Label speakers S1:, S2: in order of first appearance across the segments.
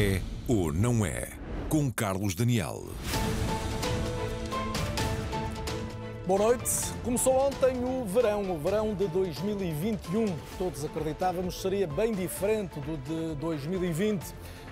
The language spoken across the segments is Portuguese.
S1: É ou não é? Com Carlos Daniel.
S2: Boa noite. Começou ontem o verão, o verão de 2021. Todos acreditávamos seria bem diferente do de 2020.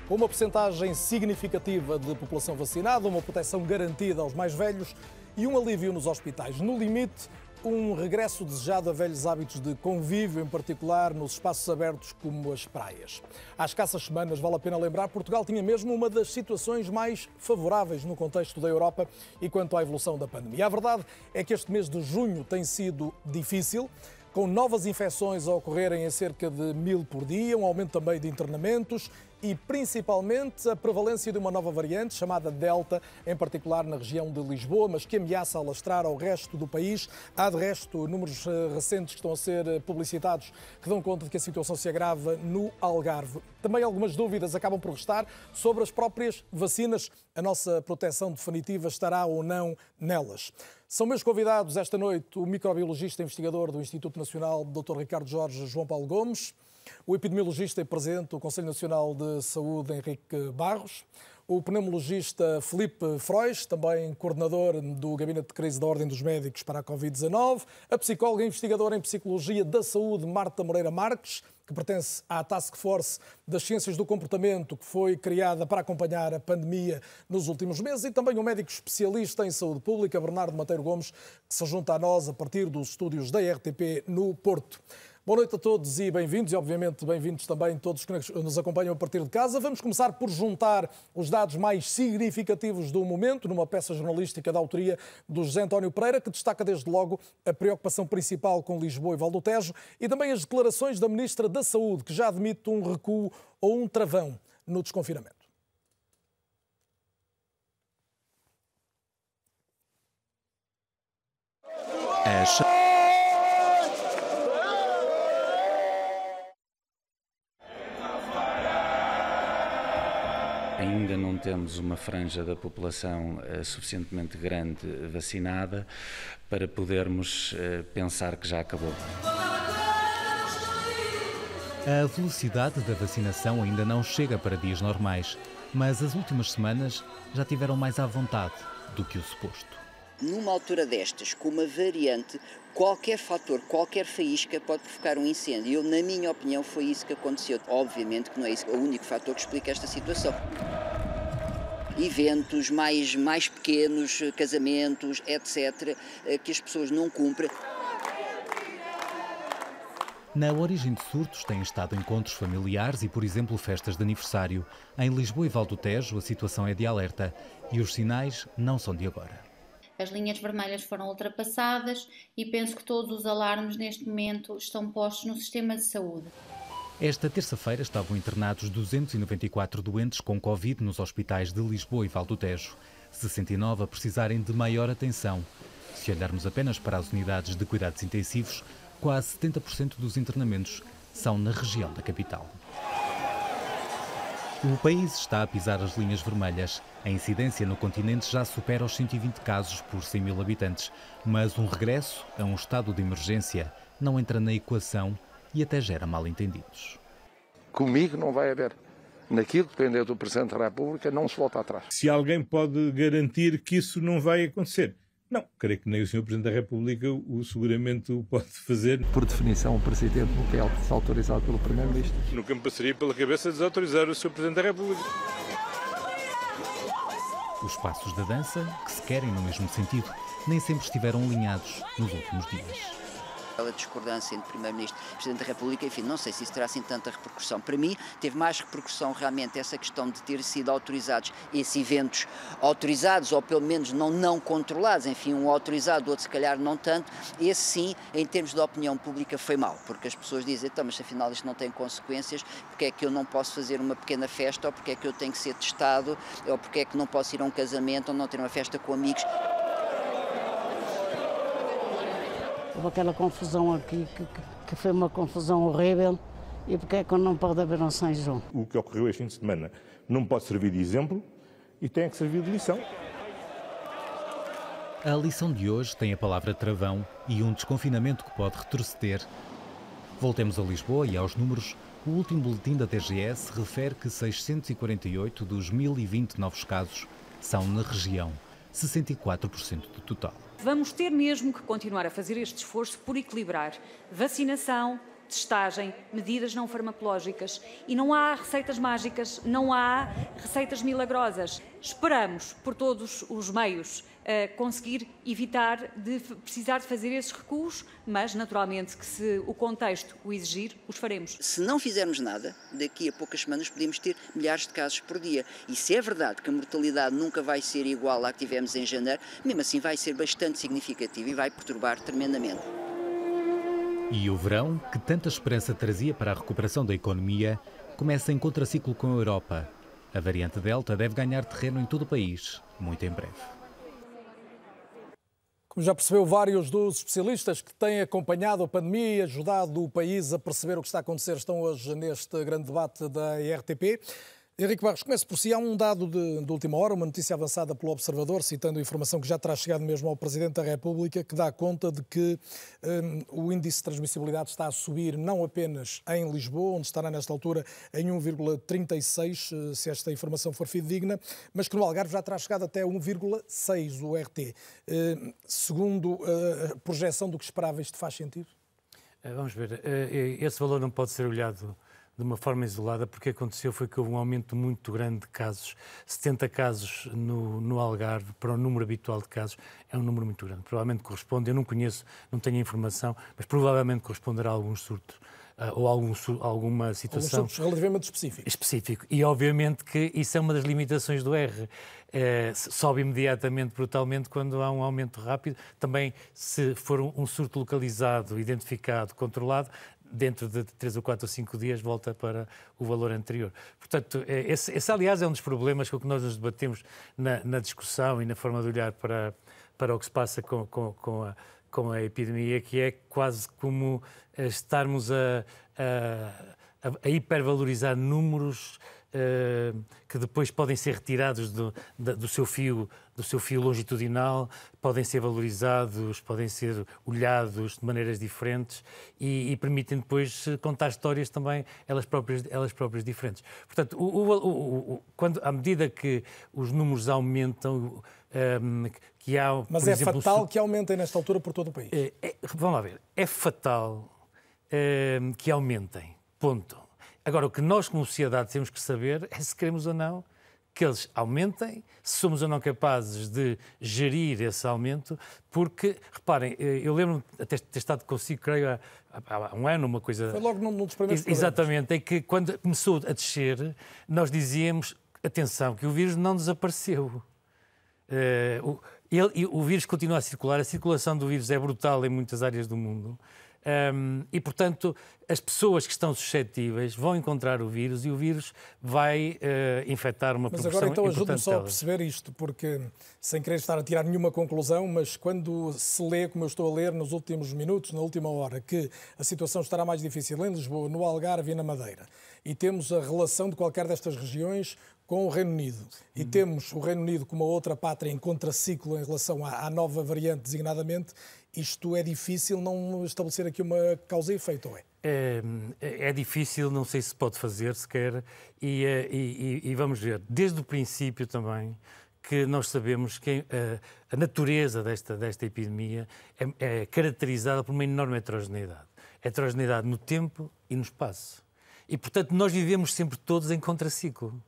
S2: Com uma porcentagem significativa de população vacinada, uma proteção garantida aos mais velhos e um alívio nos hospitais. No limite, um regresso desejado a velhos hábitos de convívio, em particular nos espaços abertos como as praias. Há escassas semanas, vale a pena lembrar, Portugal tinha mesmo uma das situações mais favoráveis no contexto da Europa e quanto à evolução da pandemia. A verdade é que este mês de junho tem sido difícil com novas infecções a ocorrerem em cerca de mil por dia, um aumento também de internamentos e principalmente a prevalência de uma nova variante chamada Delta, em particular na região de Lisboa, mas que ameaça alastrar ao resto do país. Há de resto números eh, recentes que estão a ser eh, publicitados que dão conta de que a situação se agrava no Algarve. Também algumas dúvidas acabam por restar sobre as próprias vacinas. A nossa proteção definitiva estará ou não nelas. São meus convidados esta noite o microbiologista investigador do Instituto Nacional, Dr. Ricardo Jorge João Paulo Gomes, o epidemiologista e presidente do Conselho Nacional de Saúde, Henrique Barros, o pneumologista Felipe Frois, também coordenador do Gabinete de Crise da Ordem dos Médicos para a Covid-19, a psicóloga e investigadora em Psicologia da Saúde, Marta Moreira Marques, que pertence à Task Force das Ciências do Comportamento, que foi criada para acompanhar a pandemia nos últimos meses, e também o médico especialista em saúde pública, Bernardo Mateiro Gomes, que se junta a nós a partir dos estúdios da RTP no Porto. Boa noite a todos e bem-vindos, e obviamente bem-vindos também todos que nos acompanham a partir de casa. Vamos começar por juntar os dados mais significativos do momento, numa peça jornalística da autoria do José António Pereira, que destaca desde logo a preocupação principal com Lisboa e Val do Tejo e também as declarações da Ministra da Saúde, que já admite um recuo ou um travão no desconfinamento.
S3: É. Ainda não temos uma franja da população uh, suficientemente grande vacinada para podermos uh, pensar que já acabou.
S4: A velocidade da vacinação ainda não chega para dias normais, mas as últimas semanas já tiveram mais à vontade do que o suposto
S5: numa altura destas, com uma variante, qualquer fator, qualquer faísca pode provocar um incêndio. Eu, na minha opinião, foi isso que aconteceu. Obviamente que não é isso o único fator que explica esta situação. Eventos mais, mais pequenos, casamentos, etc., eh, que as pessoas não cumprem.
S4: Na origem de surtos têm estado encontros familiares e, por exemplo, festas de aniversário. Em Lisboa e Val do Tejo, a situação é de alerta e os sinais não são de agora
S6: as linhas vermelhas foram ultrapassadas e penso que todos os alarmes neste momento estão postos no sistema de saúde.
S4: Esta terça-feira estavam internados 294 doentes com Covid nos hospitais de Lisboa e Val do Tejo, 69 a precisarem de maior atenção. Se olharmos apenas para as unidades de cuidados intensivos, quase 70% dos internamentos são na região da capital. O país está a pisar as linhas vermelhas. A incidência no continente já supera os 120 casos por 100 mil habitantes, mas um regresso a um estado de emergência não entra na equação e até gera mal-entendidos.
S7: Comigo não vai haver. Naquilo que depende do Presidente da República, não se volta atrás.
S8: Se alguém pode garantir que isso não vai acontecer, não, creio que nem o Sr. Presidente da República o seguramente o pode fazer.
S7: Por definição, o Presidente não quer ser autorizado pelo Primeiro-Ministro.
S8: Nunca me passaria pela cabeça desautorizar o Sr. Presidente da República.
S4: Os passos da dança, que se querem no mesmo sentido, nem sempre estiveram alinhados nos últimos dias
S5: aquela discordância entre Primeiro-Ministro e Presidente da República, enfim, não sei se isso terá assim tanta repercussão. Para mim, teve mais repercussão realmente essa questão de ter sido autorizados esses eventos autorizados, ou pelo menos não não controlados, enfim, um autorizado, outro se calhar não tanto, esse sim, em termos de opinião pública, foi mau, porque as pessoas dizem, então, mas afinal isto não tem consequências, porque é que eu não posso fazer uma pequena festa, ou porque é que eu tenho que ser testado, ou porque é que não posso ir a um casamento, ou não ter uma festa com amigos.
S9: Houve aquela confusão aqui, que, que foi uma confusão horrível. E porque é que não pode haver um São João?
S8: O que ocorreu este fim de semana não pode servir de exemplo e tem que servir de lição.
S4: A lição de hoje tem a palavra travão e um desconfinamento que pode retroceder. Voltemos a Lisboa e aos números. O último boletim da DGS refere que 648 dos 1020 novos casos são na região, 64% do total.
S10: Vamos ter mesmo que continuar a fazer este esforço por equilibrar vacinação, testagem, medidas não farmacológicas. E não há receitas mágicas, não há receitas milagrosas. Esperamos, por todos os meios, conseguir evitar de precisar de fazer esses recuos, mas naturalmente que se o contexto o exigir, os faremos.
S5: Se não fizermos nada, daqui a poucas semanas podemos ter milhares de casos por dia. E se é verdade que a mortalidade nunca vai ser igual à que tivemos em janeiro, mesmo assim vai ser bastante significativa e vai perturbar tremendamente.
S4: E o verão, que tanta esperança trazia para a recuperação da economia, começa em contraciclo com a Europa. A variante Delta deve ganhar terreno em todo o país, muito em breve.
S2: Como já percebeu, vários dos especialistas que têm acompanhado a pandemia e ajudado o país a perceber o que está a acontecer estão hoje neste grande debate da RTP. Henrique Barros, começo por si. Há um dado de, de, última hora, uma notícia avançada pelo Observador, citando informação que já terá chegado mesmo ao Presidente da República, que dá conta de que um, o índice de transmissibilidade está a subir não apenas em Lisboa, onde estará nesta altura em 1,36, eh, se esta informação for fidedigna, mas que no Algarve já terá chegado até 1,6 o RT. Uh, segundo eh, a projeção do que esperava, isto faz sentido?
S11: Vamos ver, esse valor não pode ser olhado de uma forma isolada, porque aconteceu foi que houve um aumento muito grande de casos. 70 casos no, no Algarve, para o número habitual de casos, é um número muito grande. Provavelmente corresponde, eu não conheço, não tenho informação, mas provavelmente corresponderá a algum surto uh, ou algum, alguma situação.
S2: Alguns relativamente específicos.
S11: Específico. E obviamente que isso é uma das limitações do R. É, sobe imediatamente, brutalmente, quando há um aumento rápido. Também, se for um surto localizado, identificado, controlado, dentro de 3 ou 4 ou 5 dias volta para o valor anterior. Portanto, é, esse, esse aliás é um dos problemas com que nós nos debatemos na, na, discussão e na forma de olhar para, para o que se passa com, com, com, a, com a epidemia, que é quase como eh, estarmos a, a, a hipervalorizar números eh, que depois podem ser retirados do, do, seu fio, do seu fio longitudinal, podem ser valorizados, podem ser olhados de maneiras diferentes e, e permitem depois contar histórias também elas próprias, elas próprias diferentes. Portanto, o, o, o, quando, à medida que os números aumentam, um, ehm, que há,
S2: Mas é exemplo, fatal que aumentem nesta altura por todo o país.
S11: É, é, vamos lá ver. É fatal é, que aumentem. Ponto. Agora, o que nós, como sociedade, temos que saber é se queremos ou não que eles aumentem, se somos ou não capazes de gerir esse aumento, porque, reparem, eh, eu lembro até ter estado consigo, creio, há, há um ano, uma coisa.
S2: Foi logo num dos primeiros
S11: Exatamente, é que quando começou a descer, nós dizíamos, atenção, que o vírus não desapareceu. Uh, o, ele, o vírus continua a circular, a circulação do vírus é brutal em muitas áreas do mundo. Um, e, portanto, as pessoas que estão suscetíveis vão encontrar o vírus e o vírus vai uh, infectar uma
S2: mas
S11: proporção
S2: Mas agora, então, ajude-me só a perceber isto, porque, sem querer estar a tirar nenhuma conclusão, mas quando se lê, como eu estou a ler nos últimos minutos, na última hora, que a situação estará mais difícil em Lisboa, no Algarve e na Madeira, e temos a relação de qualquer destas regiões com o Reino Unido e uhum. temos o Reino Unido como uma outra pátria em contraciclo em relação à, à, nova variante designadamente, isto é difícil não estabelecer aqui uma causa e efeito, ou é?
S11: É, é difícil, não sei se pode fazer sequer, e, eh, e, e, e vamos ver, desde o princípio também, que nós sabemos que a, eh, a natureza desta, desta epidemia é, é caracterizada por uma enorme heterogeneidade. Heterogeneidade no tempo e no espaço. E, portanto, nós vivemos sempre todos em contraciclo.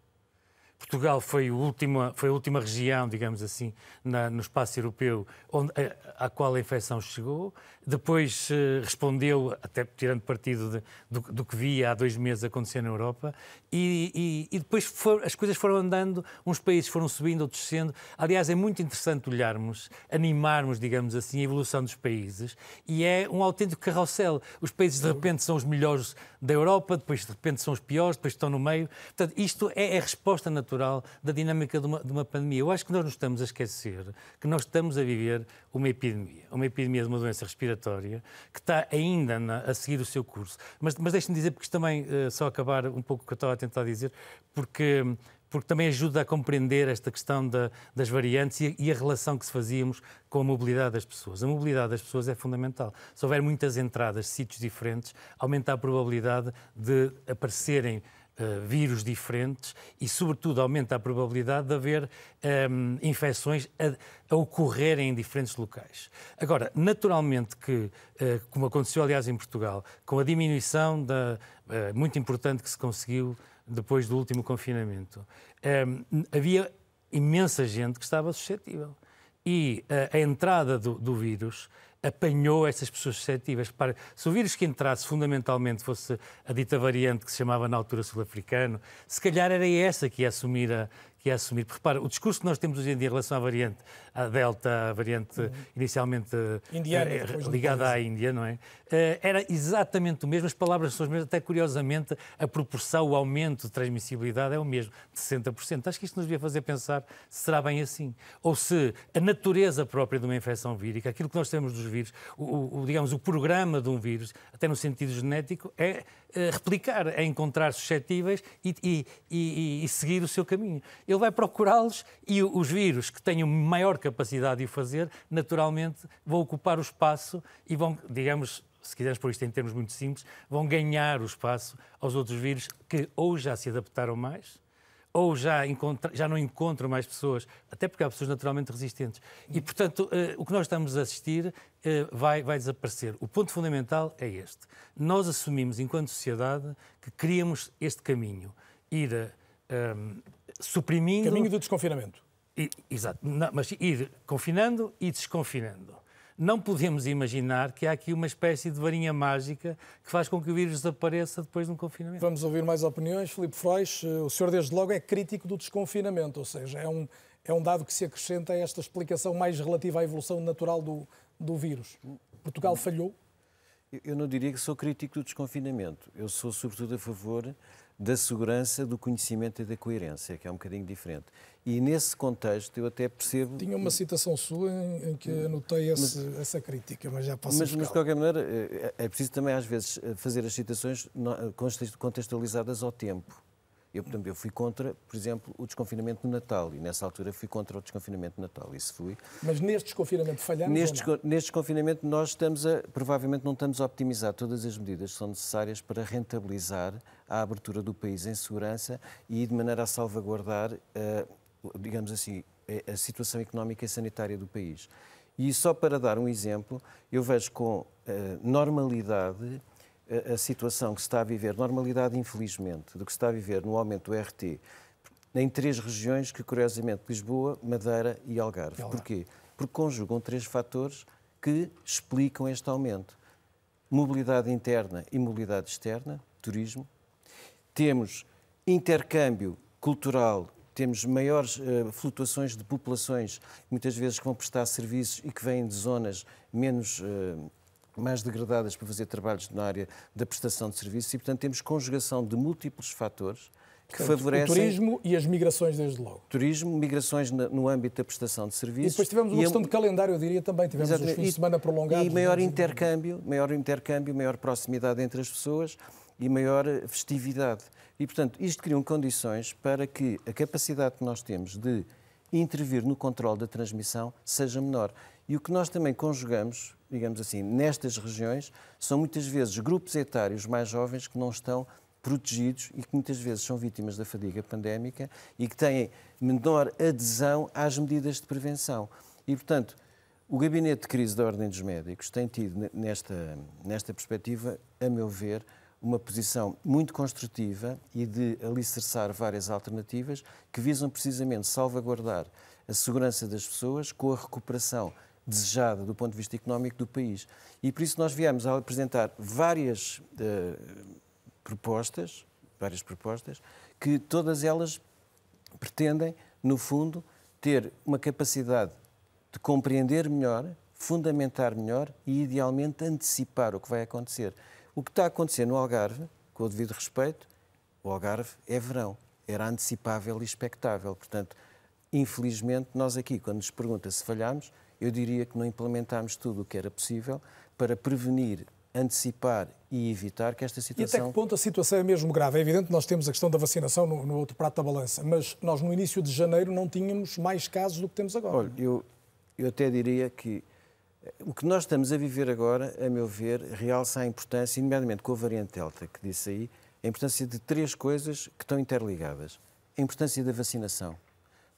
S11: Portugal foi, última, foi a última região, digamos assim, na, no espaço europeu onde, a, à qual a infecção chegou. Depois eh, respondeu, até tirando partido de, do, do, que via há dois meses acontecer na Europa, e, e, e depois for, as coisas foram andando, uns países foram subindo, outros descendo. Aliás, é muito interessante olharmos, animarmos, digamos assim, a evolução dos países, e é um autêntico carrossel. Os países de repente são os melhores da Europa, depois de repente são os piores, depois estão no meio. Portanto, isto é a resposta natural da dinâmica de uma, de uma pandemia. Eu acho que nós não estamos a esquecer que nós estamos a viver uma epidemia, uma epidemia de uma doença respiratória que está ainda na, a seguir o seu curso. Mas, mas deixe-me dizer, porque isto também, uh, só acabar um pouco o que eu estava a tentar dizer, porque porque também ajuda a compreender esta questão da, das variantes e, e, a relação que se fazíamos com a mobilidade das pessoas. A mobilidade das pessoas é fundamental. Se houver muitas entradas sítios diferentes, aumenta a probabilidade de aparecerem Uh, vírus diferentes e, sobretudo, aumenta a probabilidade de haver um, ehm, infecções a, a, ocorrerem em diferentes locais. Agora, naturalmente que, uh, como aconteceu, aliás, em Portugal, com a diminuição da, uh, muito importante que se conseguiu depois do último confinamento, um, havia imensa gente que estava suscetível. E a entrada do, do vírus apanhou essas pessoas suscetíveis. Para, se o vírus que entrasse fundamentalmente fosse a dita variante que se chamava na altura sul-africano, se calhar era essa que ia assumir a, que é assumir. Porque, repara, o discurso que nós temos hoje em dia em relação à variante, à Delta, a variante uhum. inicialmente
S2: Indiana,
S11: eh, ligada à Índia, não é? Eh, era exatamente o mesmo, as palavras são as mesmas, até curiosamente a proporção, o aumento de transmissibilidade é o mesmo, de 60%. Acho que isto nos devia fazer pensar se será bem assim. Ou se a natureza própria de uma infecção vírica, aquilo que nós temos dos vírus, o, o digamos, o programa de um vírus, até no sentido genético, é eh, replicar, é encontrar suscetíveis e, e, e, e seguir o seu caminho. Ele vai procurá-los e os vírus que tenham maior capacidade de o fazer, naturalmente vão ocupar o espaço e vão, digamos, se quisermos pôr isto em termos muito simples, vão ganhar o espaço aos outros vírus que ou já se adaptaram mais, ou já, encontra, já não encontram mais pessoas, até porque há pessoas naturalmente resistentes. E, portanto, uh, o que nós estamos a assistir uh, vai, vai desaparecer. O ponto fundamental é este. Nós assumimos, enquanto sociedade, que queríamos este caminho, ir um, ehm, suprimindo...
S2: Caminho do desconfinamento.
S11: I, exato, não, mas ir confinando e desconfinando não podemos imaginar que há aqui uma espécie de varinha mágica que faz com que o vírus desapareça depois de um confinamento.
S2: Vamos ouvir mais opiniões. Filipe Frois, eh, o senhor desde logo é crítico do desconfinamento, ou seja, é um, é um dado que se acrescenta a esta explicação mais relativa à evolução natural do, do vírus. Portugal falhou?
S12: Eu não diria que sou crítico do desconfinamento. Eu sou, sobretudo, a favor da segurança, do conhecimento e da coerência, que é um bocadinho diferente. E nesse contexto eu até percebo.
S2: Tinha uma citação sua em, em que anotei esse, mas, essa crítica, mas já posso
S12: mas, mas de qualquer maneira é, é preciso também às vezes fazer as citações contextualizadas ao tempo. Eu, portanto, eu fui contra, por exemplo, o desconfinamento no Natal e nessa altura fui contra o desconfinamento no Natal. Isso fui.
S2: Mas neste desconfinamento falhamos
S12: neste, neste desconfinamento nós estamos a, provavelmente não estamos a optimizar todas as medidas que são necessárias para rentabilizar a abertura do país em segurança e de maneira a salvaguardar, uh, digamos assim, a situação económica e sanitária do país. E só para dar um exemplo, eu vejo com uh, normalidade a, a, situação que se está a viver, normalidade infelizmente, do que se está a viver no aumento do RT, em três regiões que, curiosamente, Lisboa, Madeira e Algarve. Algarve. Porquê? Porque conjugam três fatores que explicam este aumento. Mobilidade interna e mobilidade externa, turismo, temos intercâmbio cultural, temos maiores uh, flutuações de populações, muitas vezes que vão prestar serviços e que vêm de zonas menos uh, mais degradadas para fazer trabalhos na área da prestação de serviços e, portanto, temos conjugação de múltiplos fatores que Portanto, favorecem...
S2: O turismo e as migrações, desde logo.
S12: Turismo, migrações no âmbito da prestação de serviços.
S2: E depois tivemos uma questão a... de calendário, eu diria também. Tivemos Exatamente. os fins de semana prolongados.
S12: E maior intercâmbio, maior intercâmbio, maior proximidade entre as pessoas e maior festividade. E, portanto, isto criam condições para que a capacidade que nós temos de intervir no controle da transmissão seja menor. E o que nós também conjugamos, digamos assim, nestas regiões, são muitas vezes grupos etários mais jovens que não estão protegidos e que muitas vezes são vítimas da fadiga pandémica e que têm menor adesão às medidas de prevenção. E, portanto, o Gabinete de Crise da Ordem dos Médicos tem tido, nesta, nesta perspectiva, a meu ver, uma posição muito construtiva e de alicerçar várias alternativas que visam precisamente salvaguardar a segurança das pessoas com a recuperação desejada do ponto de vista económico do país. E por isso nós viemos a apresentar várias uh, propostas, várias propostas, que todas elas pretendem, no fundo, ter uma capacidade de compreender melhor, fundamentar melhor e, idealmente, antecipar o que vai acontecer. O que está a acontecer no Algarve, com o devido respeito, o Algarve é verão, era antecipável e expectável. Portanto, infelizmente, nós aqui, quando nos pergunta se falhámos, eu diria que não implementámos tudo o que era possível para prevenir antecipar e evitar que esta situação...
S2: E até que ponto a situação é mesmo grave? É evidente que nós temos a questão da vacinação no, no outro prato da balança, mas nós no início de janeiro não tínhamos mais casos do que temos agora.
S12: Olha, eu, eu até diria que o que nós estamos a viver agora, a meu ver, realça a importância, nomeadamente com a variante Delta, que disse aí, a importância de três coisas que estão interligadas. A importância da vacinação.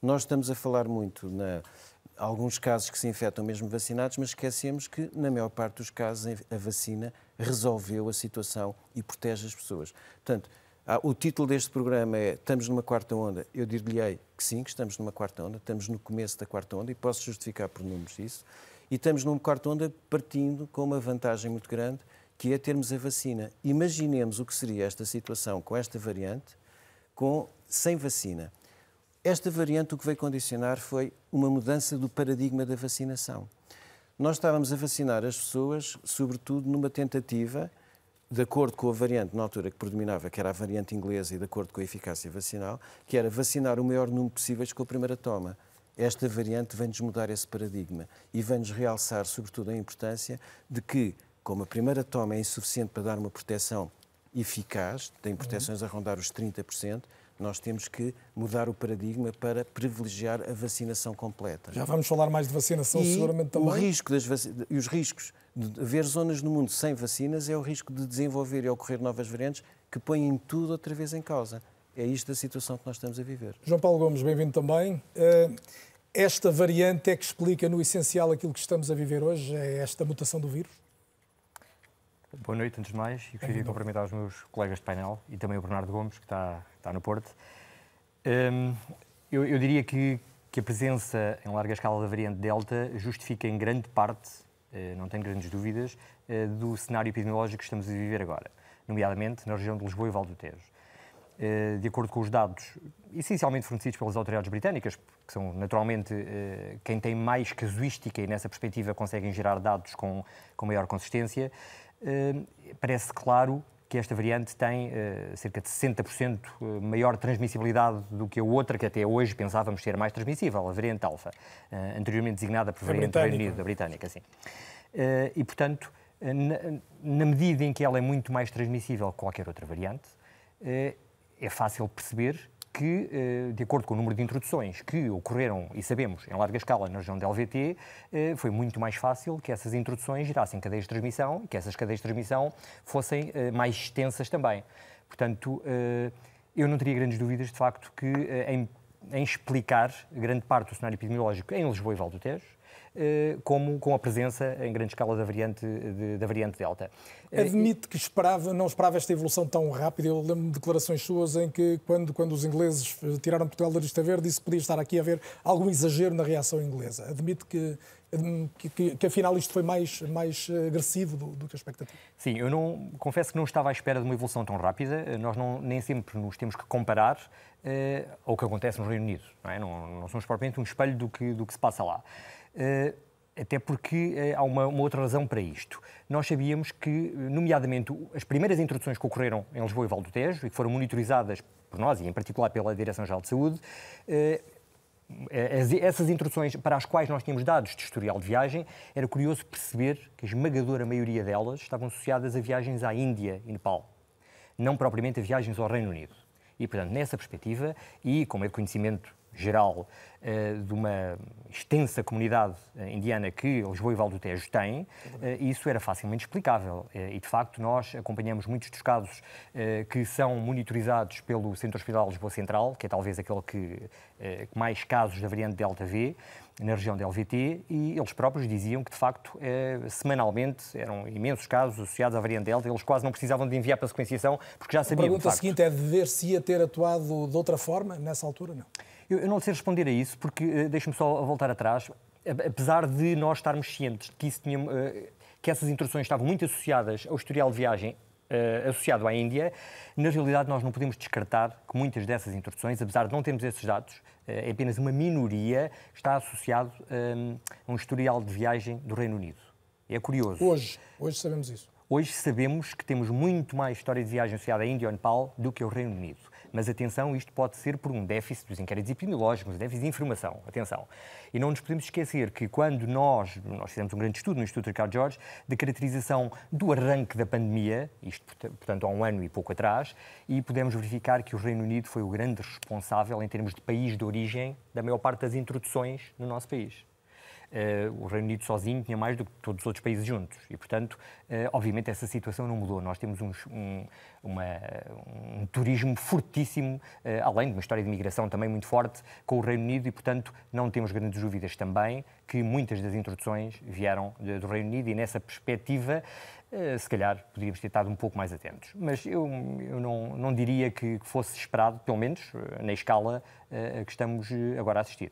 S12: Nós estamos a falar muito na alguns casos que se infectam mesmo vacinados, mas esquecemos que, na maior parte dos casos, a vacina resolveu a situação e protege as pessoas. Portanto, o título deste programa é Estamos numa quarta onda. Eu dir-lhe-ei que sim, que estamos numa quarta onda, estamos no começo da quarta onda e posso justificar por números isso. E estamos numa quarta onda partindo com uma vantagem muito grande, que é termos a vacina. Imaginemos o que seria esta situação com esta variante, com sem vacina. Esta variante o que veio condicionar foi uma mudança do paradigma da vacinação. Nós estávamos a vacinar as pessoas, sobretudo numa tentativa, de acordo com a variante na altura que predominava, que era a variante inglesa, e de acordo com a eficácia vacinal, que era vacinar o maior número possível com a primeira toma. Esta variante vem-nos mudar esse paradigma e vem-nos realçar, sobretudo, a importância de que, como a primeira toma é insuficiente para dar uma proteção eficaz, tem proteções a rondar os 30%, nós temos que mudar o paradigma para privilegiar a vacinação completa.
S2: Já vamos falar mais de vacinação,
S12: e
S2: seguramente também.
S12: O risco das vac... E os riscos de haver zonas no mundo sem vacinas é o risco de desenvolver e ocorrer novas variantes que põem tudo outra vez em causa. É isto a situação que nós estamos a viver.
S2: João Paulo Gomes, bem-vindo também. Eh, esta variante é que explica no essencial aquilo que estamos a viver hoje, é esta mutação do vírus?
S13: Boa noite, antes de mais, e gostaria de cumprimentar os meus colegas de painel e também o Bernardo Gomes, que está, está no Porto. Um, eu, eu, diria que, que, a presença em larga escala da variante Delta justifica em grande parte, uh, não tenho grandes dúvidas, uh, do cenário epidemiológico que estamos a viver agora, nomeadamente na região de Lisboa e Val do Tejo. Uh, de acordo com os dados essencialmente fornecidos pelas autoridades britânicas, que são naturalmente quem tem mais casuística e nessa perspectiva conseguem gerar dados com, com maior consistência, parece claro que esta variante tem uh, cerca de 60% eh, maior transmissibilidade do que a outra, que até hoje pensávamos ser mais transmissível, a variante alfa, uh, anteriormente designada por variante do Reino Unido, da britânica. Sim. Uh, e, portanto, na, na, medida em que ela é muito mais transmissível que qualquer outra variante, é fácil perceber que, eh, de acordo com o número de introduções que ocorreram, e sabemos, em larga escala na região da LVT, eh, foi muito mais fácil que essas introduções gerassem cadeias de transmissão e que essas cadeias de transmissão fossem eh, mais extensas também. Portanto, eu não teria grandes dúvidas, de facto, que em, em explicar grande parte do cenário epidemiológico em Lisboa e Val do Tejo, como com a presença em grande escala da variante, de, da variante Delta.
S2: Eh, Admite que esperava, não esperava esta evolução tão rápida. Eu lembro de declarações suas em que, quando, quando os ingleses eh, tiraram Portugal da lista verde, disse que podia estar aqui a haver algum exagero na reação inglesa. Admite que que, que, que, afinal isto foi mais, mais agressivo do, do que a expectativa.
S13: Sim, eu não, confesso que não estava à espera de uma evolução tão rápida. Nós não, nem sempre nos temos que comparar uh, ao que acontece no Reino Unido. Não, é? não, não somos propriamente um espelho do que, do que se passa lá. Eh, até porque eh, há uma, uma, outra razão para isto. Nós sabíamos que, nomeadamente, as primeiras introduções que ocorreram em Lisboa e Val do Tejo, e que foram monitorizadas por nós, e em particular pela Direção-Geral de Saúde, eh, essas introduções para as quais nós tínhamos dados de historial de viagem, era curioso perceber que a esmagadora maioria delas estavam associadas a viagens à Índia e Nepal, não propriamente a viagens ao Reino Unido. E, portanto, nessa perspectiva, e como é de conhecimento geral eh, de uma extensa comunidade eh, indiana que Lisboa e Val do Tejo têm, eh, isso era facilmente explicável. E, de facto, nós acompanhamos muitos dos casos que são monitorizados pelo Centro Hospitalar Lisboa Central, que é talvez aquele que, mais casos da variante Delta vê, na região da LVT, e eles próprios diziam que, de facto, semanalmente eram imensos casos associados à variante Delta, eles quase não precisavam de enviar para a sequenciação, porque já sabiam,
S2: A pergunta seguinte é de ver se ia ter atuado de outra forma nessa altura, não?
S13: Eu, eu não sei responder a isso, porque uh, deixe-me só voltar atrás. Apesar de nós estarmos cientes de que, isso tinha, uh, que essas introduções estavam muito associadas ao historial de viagem uh, associado à Índia, na realidade nós não podemos descartar que muitas dessas introduções, apesar de não termos esses dados, é apenas uma minoria, está associado um, a um historial de viagem do Reino Unido. É curioso.
S2: Hoje, hoje sabemos isso.
S13: Hoje sabemos que temos muito mais história de viagem associada à Índia ou Nepal do que ao Reino Unido Mas atenção, isto pode ser por um déficit dos inquéritos epidemiológicos, um déficit de informação. Atenção. E não nos podemos esquecer que quando nós, nós fizemos um grande estudo no Instituto Ricardo Jorge, de caracterização do arranque da pandemia, isto portanto há um ano e pouco atrás, e podemos verificar que o Reino Unido foi o grande responsável em termos de país de origem da maior parte das introduções no nosso país. Uh, o Reino Unido sozinho tinha mais do que todos os outros países juntos. E, portanto, uh, obviamente, essa situação não mudou. Nós temos um, um, uma, um turismo fortíssimo, uh, além de uma história de migração também muito forte com o Reino Unido, e, portanto, não temos grandes dúvidas também que muitas das introduções vieram do Reino Unido, e nessa perspectiva. se calhar poderíamos ter estado um pouco mais atentos. Mas eu, eu não, não diria que fosse esperado, pelo menos na escala que estamos agora a assistir.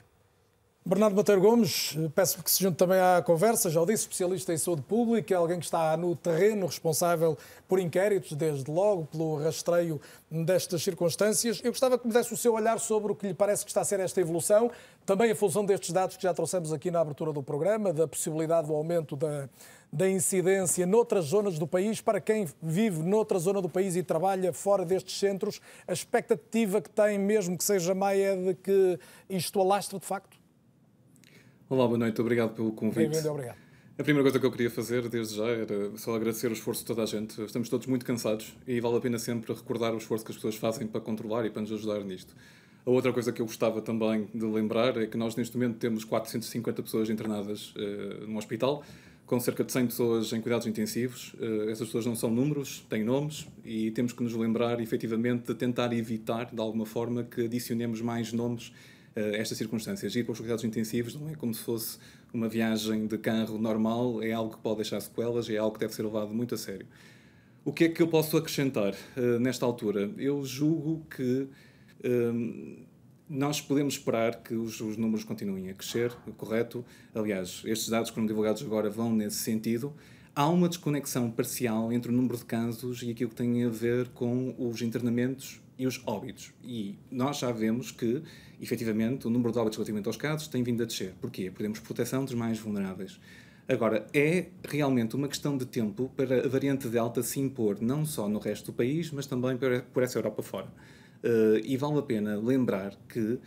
S2: Bernardo Monteiro Gomes, peço que se junte também à conversa, já o disse, especialista em saúde pública, alguém que está no terreno, responsável por inquéritos, desde logo, pelo rastreio destas circunstâncias. Eu gostava que me desse o seu olhar sobre o que lhe parece que está a ser esta evolução, também a função destes dados que já trouxemos aqui na abertura do programa, da possibilidade do aumento da, da incidência noutras zonas do país, para quem vive noutra zona do país e trabalha fora destes centros, a expectativa que tem, mesmo que seja má, é de que isto alastre de facto?
S14: Olá, boa noite, obrigado pelo convite.
S2: Bem-vindo, obrigado.
S14: A primeira coisa que eu queria fazer desde já era só agradecer o esforço de toda a gente. Estamos todos muito cansados e vale a pena sempre recordar o esforço que as pessoas fazem para controlar e para nos ajudar nisto. A outra coisa que eu gostava também de lembrar é que nós neste momento temos 450 pessoas internadas uh, no hospital, com cerca de 100 pessoas em cuidados intensivos. Uh, essas pessoas não são números, têm nomes e temos que nos lembrar efetivamente de tentar evitar, de alguma forma, que adicionemos mais nomes estas circunstâncias. Ir para os cuidados intensivos não é como se fosse uma viagem de carro normal, é algo que pode deixar sequelas, é algo que deve ser levado muito a sério. O que é que eu posso acrescentar uh, nesta altura? Eu julgo que uh, nós podemos esperar que os, os, números continuem a crescer, correto? Aliás, estes dados que foram divulgados agora vão nesse sentido. Há uma desconexão parcial entre o número de casos e aquilo que tem a ver com os internamentos e os óbitos. E nós já vemos que efetivamente, o número de óbitos relativamente aos casos tem vindo a descer. Porquê? Porque temos proteção dos mais vulneráveis. Agora, é realmente uma questão de tempo para a variante Delta se impor, não só no resto do país, mas também por essa Europa fora. Uh, e vale a pena lembrar que uh,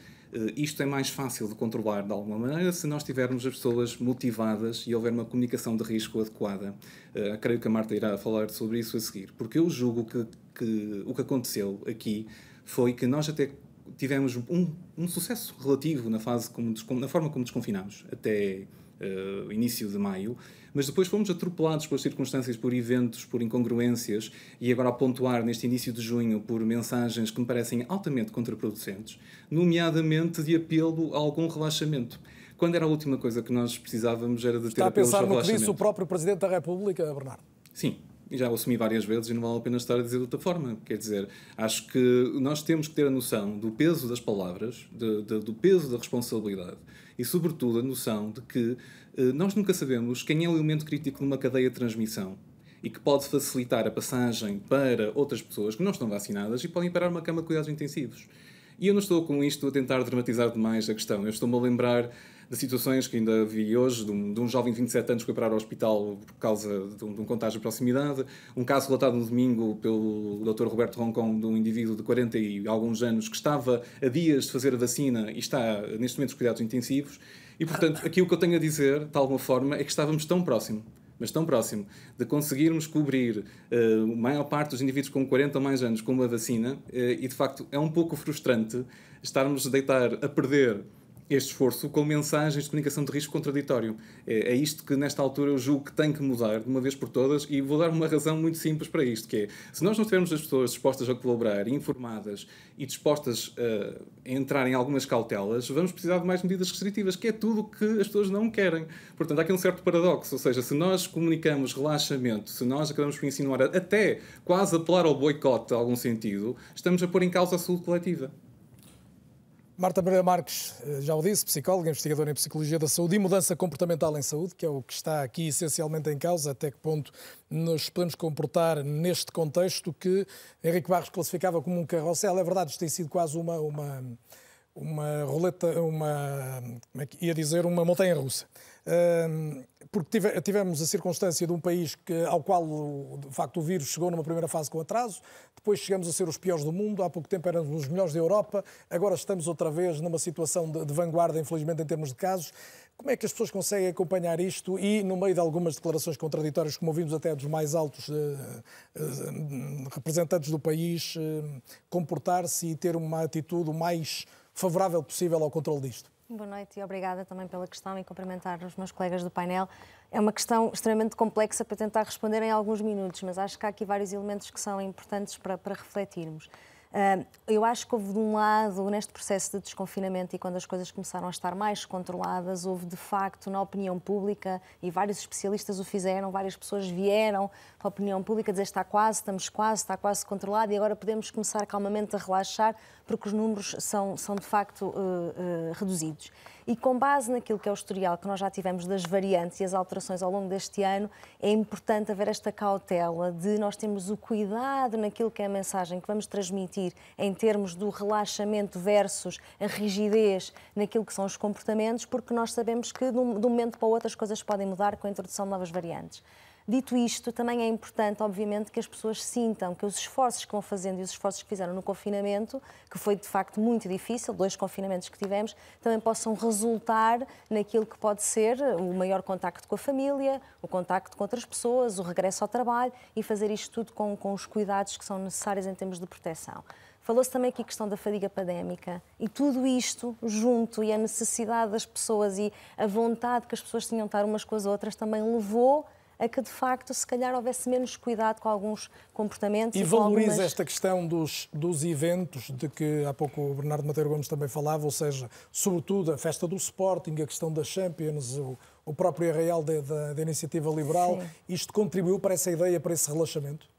S14: isto é mais fácil de controlar de alguma maneira se nós tivermos as pessoas motivadas e houver uma comunicação de risco adequada. Uh, creio que a Marta irá falar sobre isso a seguir, porque eu julgo que, que o que aconteceu aqui foi que nós até tivemos um, um sucesso relativo na, fase como, na forma como desconfinamos, até uh, início de maio, mas depois fomos atropelados pelas circunstâncias, por eventos, por incongruências, e agora a pontuar neste início de junho por mensagens que me parecem altamente contraproducentes, nomeadamente de apelo a algum relaxamento. Quando era a última coisa que nós precisávamos era de
S2: Está
S14: ter
S2: a pensar
S14: no
S2: que disse o próprio Presidente da República, Bernardo?
S14: Sim, já assumi várias vezes e não vale a pena estar a dizer de outra forma. Quer dizer, acho que nós temos que ter a noção do peso das palavras, de, de, do peso da responsabilidade e, sobretudo, a noção de que eh, nós nunca sabemos quem é o elemento crítico numa cadeia de transmissão e que pode facilitar a passagem para outras pessoas que não estão vacinadas e podem parar uma cama de cuidados intensivos. E eu não estou com isto a tentar dramatizar demais a questão. Eu estou-me a lembrar de situações que ainda vi hoje, de um, de um, jovem de 27 anos que foi parar ao hospital por causa de um, de um, contágio de proximidade, um caso relatado no domingo pelo Dr. Roberto Roncon, de um indivíduo de 40 e alguns anos que estava a dias de fazer a vacina e está neste momento nos cuidados intensivos. E, portanto, aqui o que eu tenho a dizer, de alguma forma, é que estávamos tão próximo mas tão próximo, de conseguirmos cobrir uh, a maior parte dos indivíduos com 40 ou mais anos com uma vacina, uh, e de facto é um pouco frustrante estarmos a deitar a perder este esforço com mensagens de comunicação de risco contraditório. É, é, isto que, nesta altura, eu julgo que tem que mudar de uma vez por todas e vou dar uma razão muito simples para isto, que é, se nós não tivermos as pessoas dispostas a colaborar, informadas e dispostas a entrar em algumas cautelas, vamos precisar de mais medidas restritivas, que é tudo o que as pessoas não querem. Portanto, há aqui um certo paradoxo, ou seja, se nós comunicamos relaxamento, se nós acabamos por insinuar até quase apelar ao boicote, em algum sentido, estamos a pôr em causa a saúde coletiva.
S2: Marta Pereira Marques, eh, já o disse, psicóloga, investigadora em Psicologia da Saúde e Mudança Comportamental em Saúde, que é o que está aqui essencialmente em causa, até que ponto nos podemos comportar neste contexto que Henrique Barros classificava como um carrossel. É verdade, isto tem sido quase uma, uma, uma roleta, uma, como é que ia dizer, uma montanha russa. Porque tivemos a circunstância de um país que, ao qual, de facto, o vírus chegou numa primeira fase com atraso, depois chegamos a ser os piores do mundo, há pouco tempo éramos os melhores da Europa, agora estamos outra vez numa situação de, de vanguarda, infelizmente, em termos de casos. Como é que as pessoas conseguem acompanhar isto e, no meio de algumas declarações contraditórias, como ouvimos até dos mais altos uh, uh, representantes do país, uh, comportar-se e ter uma atitude mais favorável possível ao controle disto?
S15: Boa noite e obrigada também pela questão e cumprimentar os meus colegas do painel. É uma questão extremamente complexa para tentar responder em alguns minutos, mas acho que há aqui vários elementos que são importantes para, para refletirmos. Eu acho que houve, de um lado, neste processo de desconfinamento e quando as coisas começaram a estar mais controladas, houve, de facto, na opinião pública, e vários especialistas o fizeram, várias pessoas vieram para a opinião pública dizer está quase, estamos quase, está quase controlado e agora podemos começar calmamente a relaxar porque os números são, são de facto, uh, uh, reduzidos. E com base naquilo que é o historial que nós já tivemos das variantes e as alterações ao longo deste ano, é importante haver esta cautela de nós termos o cuidado naquilo que é a mensagem que vamos transmitir em termos do relaxamento versus a rigidez naquilo que são os comportamentos, porque nós sabemos que de um momento para o outro as coisas podem mudar com a introdução de novas variantes. Dito isto, também é importante, obviamente, que as pessoas sintam que os esforços que vão fazendo e os esforços que fizeram no confinamento, que foi de facto muito difícil, dois confinamentos que tivemos, também possam resultar naquilo que pode ser o maior contacto com a família, o contacto com outras pessoas, o regresso ao trabalho e fazer isto tudo com, com os cuidados que são necessários em termos de proteção. Falou-se também aqui a questão da fadiga pandémica e tudo isto junto e a necessidade das pessoas e a vontade que as pessoas tinham de estar umas com as outras também levou a que de facto se calhar houvesse menos cuidado com alguns comportamentos.
S2: E, e valoriza
S15: algumas...
S2: esta questão dos, dos eventos, de que há pouco o Bernardo Mateiro Gomes também falava, ou seja, sobretudo a festa do Sporting, a questão das Champions, o, o próprio arraial da, da, Iniciativa Liberal, Sim. isto contribuiu para essa ideia, para esse relaxamento?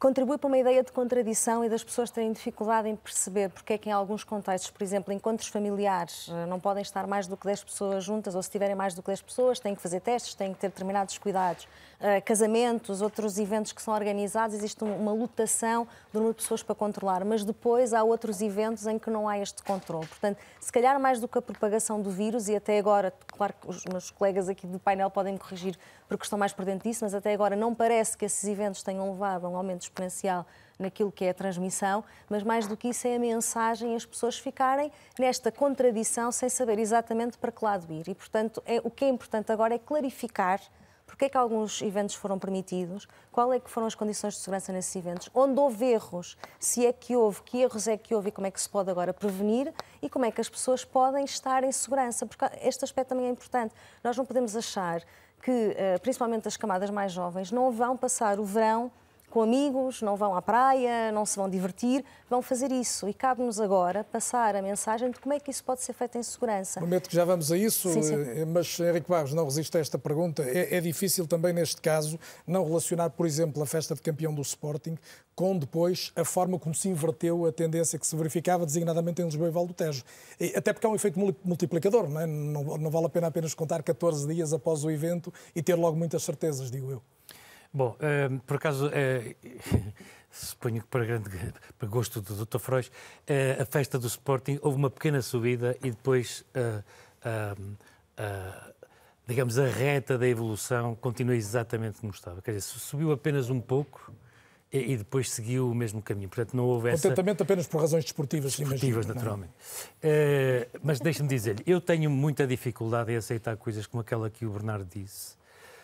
S15: Contribui para uma ideia de contradição e das pessoas terem dificuldade em perceber porque é que em alguns contextos, por exemplo, encontros familiares, eh, não podem estar mais do que 10 pessoas juntas ou se tiverem mais do que 10 pessoas, têm que fazer testes, têm que ter determinados cuidados. Uh, casamentos, outros eventos que são organizados, existe uma lotação de número de pessoas para controlar, mas depois há outros eventos em que não há este controle. Portanto, se calhar mais do que a propagação do vírus, e até agora, claro que os meus colegas aqui do painel podem me corrigir porque estão mais por dentro disso, mas até agora não parece que esses eventos tenham levado a um aumento exponencial naquilo que é a transmissão, mas mais do que isso é a mensagem, as pessoas ficarem nesta contradição sem saber exatamente para que lado ir. E, portanto, é, o que é importante agora é clarificar porque é que alguns eventos foram permitidos, qual é que foram as condições de segurança nesses eventos, onde houve erros, se é que houve, que erros é que houve e como é que se pode agora prevenir? E como é que as pessoas podem estar em segurança, porque este aspecto também é importante. Nós não podemos achar que, eh, principalmente as camadas mais jovens, não vão passar o verão com amigos, não vão à praia, não se vão divertir, vão fazer isso. E cabe-nos agora passar a mensagem de como é que isso pode ser feito em segurança.
S2: Prometo que já vamos a isso, sim, sim. Eh, mas Henrique Barros não resiste a esta pergunta. É, é, difícil também, neste caso, não relacionar, por exemplo, a festa de campeão do Sporting com depois a forma como se inverteu a tendência que se verificava designadamente em Lisboa e Val do Tejo. Até porque é um efeito multiplicador, não, é? não, não vale a pena apenas contar 14 dias após o evento e ter logo muitas certezas, digo eu.
S11: Bom, uh, por acaso, uh, suponho que para, grande, para gosto do Dr. Frois, uh, a festa do Sporting houve uma pequena subida e depois, digamos, a reta da evolução continua exatamente como estava. Quer dizer, subiu apenas um pouco e, depois seguiu o mesmo caminho. Portanto, não houve essa...
S2: Contentamento apenas por razões desportivas,
S11: Desportivas, imagino, é? naturalmente. mas deixe-me dizer-lhe, eu tenho muita dificuldade em aceitar coisas como aquela que o Bernardo disse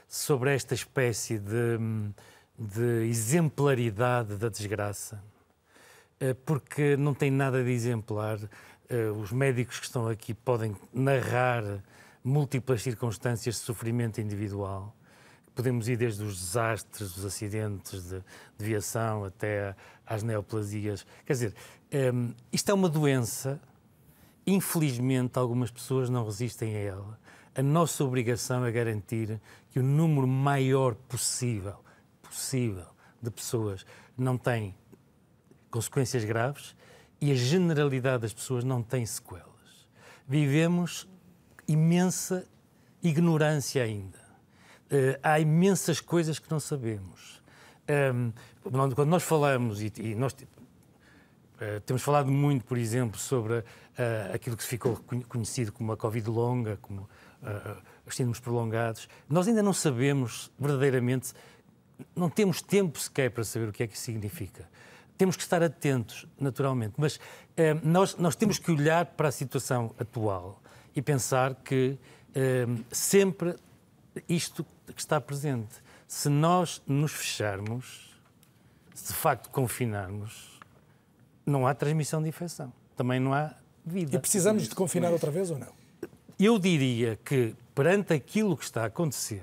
S11: sobre esta espécie de, de exemplaridade da desgraça, eh, porque não tem nada de exemplar. Eh, os médicos que estão aqui podem narrar múltiplas circunstâncias de sofrimento individual. Podemos ir desde os desastres, dos acidentes de, de viação até às neoplasias. Quer dizer, eh, isto é uma doença. Infelizmente, algumas pessoas não resistem a ela a nossa obrigação é garantir que o número maior possível, possível de pessoas não tem consequências graves e a generalidade das pessoas não tem sequelas. Vivemos imensa ignorância ainda. Uh, há imensas coisas que não sabemos. Um, quando nós falamos, e, e nós Uh, temos falado muito, por exemplo, sobre uh, aquilo que ficou conhecido como a Covid longa, como uh, os síndromes prolongados. Nós ainda não sabemos verdadeiramente, não temos tempo sequer para saber o que é que isso significa. Temos que estar atentos, naturalmente, mas nós, nós temos que olhar para a situação atual e pensar que sempre isto que está presente. Se nós nos fecharmos, se de facto confinarmos, não há transmissão de infecção. Também não há vida.
S2: E precisamos de confinar outra vez ou não?
S11: Eu diria que, perante aquilo que está a acontecer,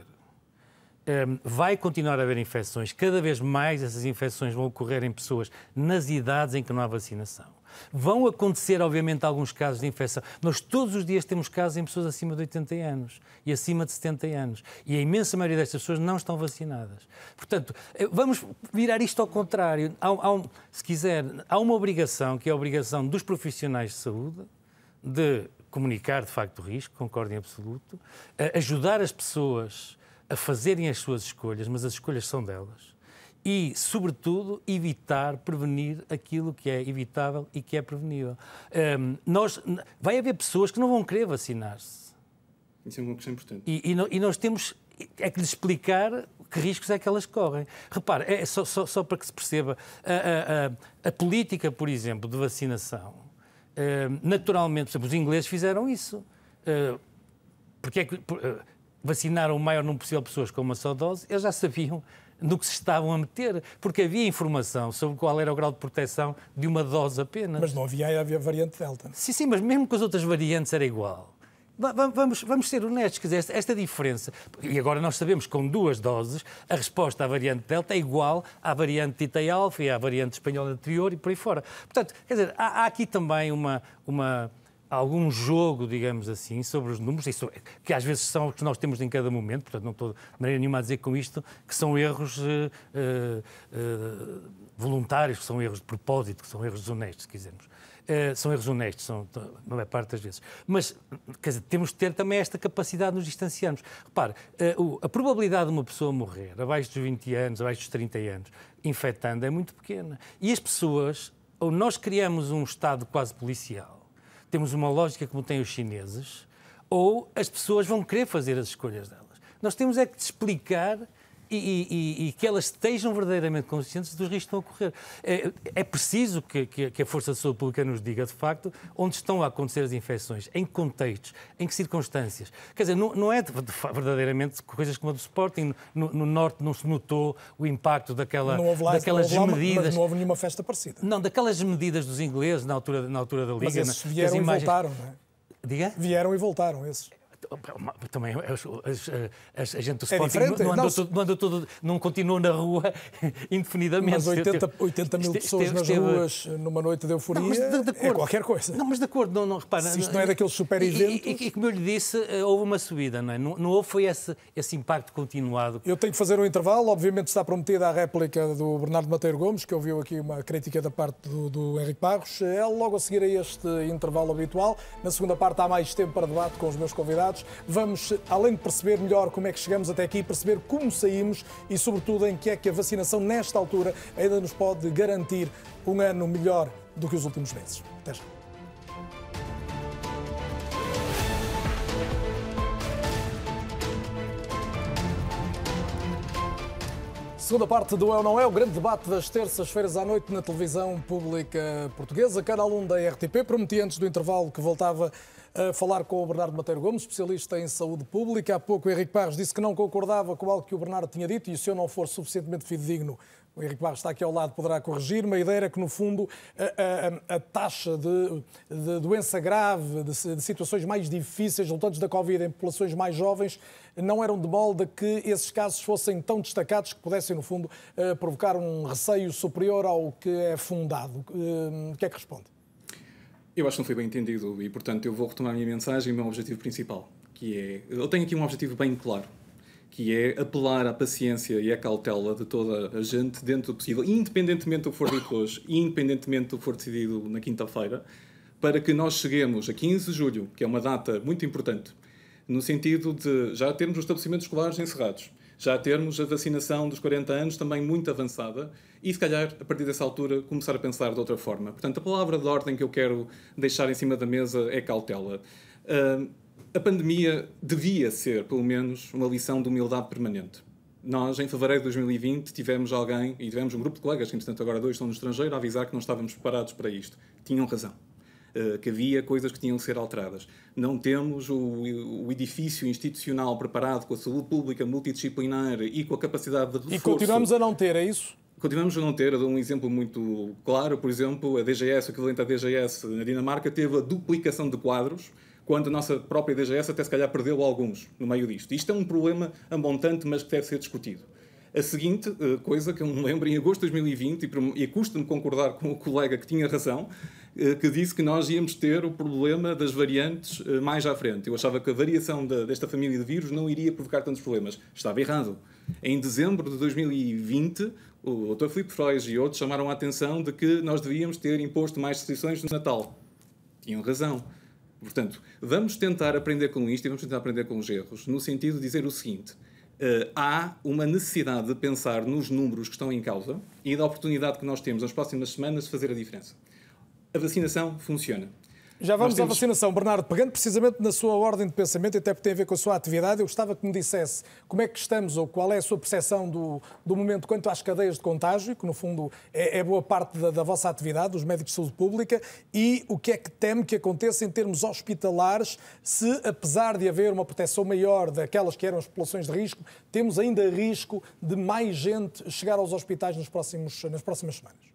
S11: um, vai continuar a haver infecções. Cada vez mais essas infecções vão ocorrer em pessoas nas idades em que não há vacinação. Vão acontecer, obviamente, alguns casos de infecção. Nós todos os dias temos casos em pessoas acima de 80 anos e acima de 70 anos. E a imensa maioria destas pessoas não estão vacinadas. Portanto, eh, vamos virar isto ao contrário. Há, há um, se quiser, há uma obrigação, que é a obrigação dos profissionais de saúde, de comunicar de facto o risco, concordo em absoluto, ajudar as pessoas a fazerem as suas escolhas, mas as escolhas são delas e, sobretudo, evitar, prevenir aquilo que é evitável e que é prevenível. Um, nós, vai haver pessoas que não vão querer vacinar-se.
S14: Isso é uma questão importante.
S11: E, e, e, nós temos é que lhes explicar que riscos é que elas correm. Repare, é só, só, só para que se perceba, a, a, a, política, por exemplo, de vacinação, naturalmente, por exemplo, os ingleses fizeram isso. Uh, porque é que uh, vacinaram o maior número possível de pessoas com uma só dose, eles já sabiam no que se estavam a meter, porque havia informação sobre qual era o grau de proteção de uma dose apenas.
S2: Mas não havia, havia variante Delta.
S11: Sim, sim, mas mesmo com as outras variantes era igual. Vamos, vamos ser honestos, quer dizer, esta, diferença, e agora nós sabemos que com duas doses, a resposta à variante Delta é igual à variante Tita-alfa e à variante espanhola anterior e por aí fora. Portanto, quer dizer, há, há aqui também uma, uma, algum jogo, digamos assim, sobre os números, isso, que às vezes são os que nós temos em cada momento, portanto não estou de maneira nenhuma a dizer com isto que são erros uh, uh, voluntários, que são erros de propósito, que são erros desonestos, se quisermos. Uh, são erros honestos, são a maior parte das vezes. Mas, quer dizer, temos de ter também esta capacidade de nos distanciarmos. Repare, uh, a probabilidade de uma pessoa morrer abaixo dos 20 anos, abaixo dos 30 anos, infectando, é muito pequena. E as pessoas, ou nós criamos um estado quase policial, temos uma lógica como têm os chineses, ou as pessoas vão querer fazer as escolhas delas. Nós temos é que explicar e, e, e, que elas estejam verdadeiramente conscientes dos riscos que estão a ocorrer. É, é preciso que, que, que, a Força de Saúde Pública nos diga, de facto, onde estão a acontecer as infecções, em que contextos, em que circunstâncias. Quer dizer, não, não é de, de, verdadeiramente coisas como a do Sporting. No, no, Norte não se notou o impacto daquela,
S2: não houve lá,
S11: daquelas
S2: não houve lá,
S11: medidas.
S2: Mas não houve nenhuma festa parecida.
S11: Não, daquelas medidas dos ingleses na altura, na altura da Liga. Mas
S2: esses vieram imagens... e voltaram, não é?
S11: Diga?
S2: Vieram e voltaram, esses.
S11: Também a, gente do Sporting é não, andou, não. não andou todo, não continuou na rua indefinidamente.
S2: Mas 80, 80 mil pessoas nas ruas numa noite de euforia não, de, de é qualquer coisa.
S11: Não, mas de acordo, não, não repara.
S2: Se isto não é daqueles super eventos.
S11: E, e, e, como eu lhe disse, eh, houve uma subida, não é? Não, não houve foi esse, esse impacto continuado.
S2: Eu tenho que fazer um intervalo, obviamente está prometida a réplica do Bernardo Mateiro Gomes, que ouviu aqui uma crítica da parte do, do Henrique Barros. É logo a seguir a este intervalo habitual. Na segunda parte há mais tempo para debate com os meus convidados. Vamos além de perceber melhor como é que chegamos até aqui, perceber como saímos e, sobretudo, em que é que a vacinação, nesta altura, ainda nos pode garantir um ano melhor do que os últimos meses. Até já. Segunda parte do É ou Não É, o grande debate das terças-feiras à noite na televisão pública portuguesa, canal 1 da RTP. Prometi antes do intervalo que voltava a falar com o Bernardo Mateiro Gomes, especialista em saúde pública. Há pouco o Henrique Barros disse que não concordava com algo que o Bernardo tinha dito e se eu não for suficientemente fidedigno, o Henrique Barros está aqui ao lado, poderá corrigir-me. A ideia era que, no fundo, a, a, a taxa de, de, doença grave, de, de, situações mais difíceis resultantes da Covid em populações mais jovens, não eram de molde que esses casos fossem tão destacados que pudessem, no fundo, eh, provocar um receio superior ao que é fundado. Eh, o que é que responde?
S14: Eu acho que não foi bem entendido e, portanto, eu vou retomar a minha mensagem e o meu objetivo principal, que é... Eu tenho aqui um objetivo bem claro, que é apelar à paciência e à cautela de toda a gente dentro do possível, independentemente do que for dito hoje, independentemente do que for decidido na quinta-feira, para que nós cheguemos a 15 de julho, que é uma data muito importante, no sentido de já termos os estabelecimentos escolares encerrados, Já termos a vacinação dos 40 anos também muito avançada e, se calhar, a partir dessa altura, começar a pensar de outra forma. Portanto, a palavra de ordem que eu quero deixar em cima da mesa é cautela. Uh, a pandemia devia ser, pelo menos, uma lição de humildade permanente. Nós, em fevereiro de 2020, tivemos alguém, e tivemos um grupo de colegas, que, entretanto, agora dois estão no estrangeiro, a avisar que não estávamos preparados para isto. Tinham razão. Uh, que havia coisas que tinham que ser alteradas. Não temos o, o, edifício institucional preparado com a saúde pública multidisciplinar e com a capacidade de reforço.
S2: E continuamos a não ter, é isso?
S14: Continuamos a não ter. Dou um exemplo muito claro. Por exemplo, a DGS, o equivalente à DGS na Dinamarca, teve a duplicação de quadros quando a nossa própria DGS até se calhar perdeu alguns no meio disto. Isto é um problema amontante, mas que deve ser discutido. A seguinte uh, coisa que eu me lembro, em agosto de 2020, e, custa-me concordar com o colega que tinha razão, uh, que disse que nós íamos ter o problema das variantes uh, mais à frente. Eu achava que a variação desta família de vírus não iria provocar tantos problemas. Estava errado. Em dezembro de 2020, o Dr. Filipe Freud e outros chamaram a atenção de que nós devíamos ter imposto mais restrições no Natal. Tinham razão. Portanto, vamos tentar aprender com isto e vamos tentar aprender com os erros, no sentido de dizer o seguinte: uh, há uma necessidade de pensar nos números que estão em causa e da oportunidade que nós temos nas próximas semanas de fazer a diferença. A vacinação funciona.
S2: Já vamos temos... à vacinação. Bernardo, pegando precisamente na sua ordem de pensamento, até porque tem a ver com a sua atividade, eu gostava que me dissesse como é que estamos ou qual é a sua percepção do, do momento quanto às cadeias de contágio, que no fundo é, é boa parte da, da, vossa atividade, dos médicos de saúde pública, e o que é que teme que aconteça em termos hospitalares, se apesar de haver uma proteção maior daquelas que eram as populações de risco, temos ainda risco de mais gente chegar aos hospitais nos próximos, nas próximas semanas.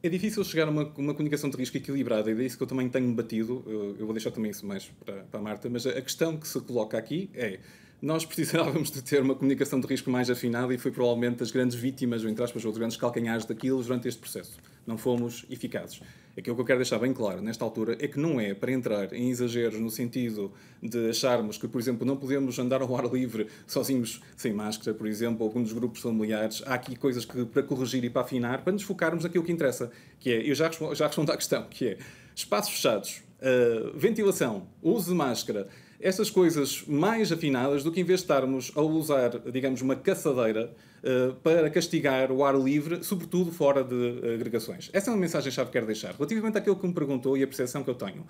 S14: É difícil chegar a uma, uma comunicação de risco equilibrada, e é isso que eu também tenho batido. Eu, eu vou deixar também isso mais para, para a Marta, mas a, a questão que se coloca aqui é nós precisávamos de ter uma comunicação de risco mais afinada e foi provavelmente as grandes vítimas, ou entre aspas, ou os grandes calcanhares daquilo durante este processo. Não fomos eficazes. Aquilo que eu quero deixar bem claro nesta altura é que não é para entrar em exageros no sentido de acharmos que, por exemplo, não podemos andar ao ar livre sozinhos sem máscara, por exemplo, algum dos grupos familiares. Há aqui coisas que, para corrigir e para afinar, para nos focarmos naquilo que interessa, que é, eu já respondo, já respondo à questão, que é espaços fechados, uh, ventilação, uso de máscara, essas coisas mais afinadas do que em vez de estarmos a usar, digamos, uma caçadeira uh, para castigar o ar livre, sobretudo fora de agregações. Essa é uma mensagem-chave que quero deixar. Relativamente àquilo que me perguntou e a percepção que eu tenho.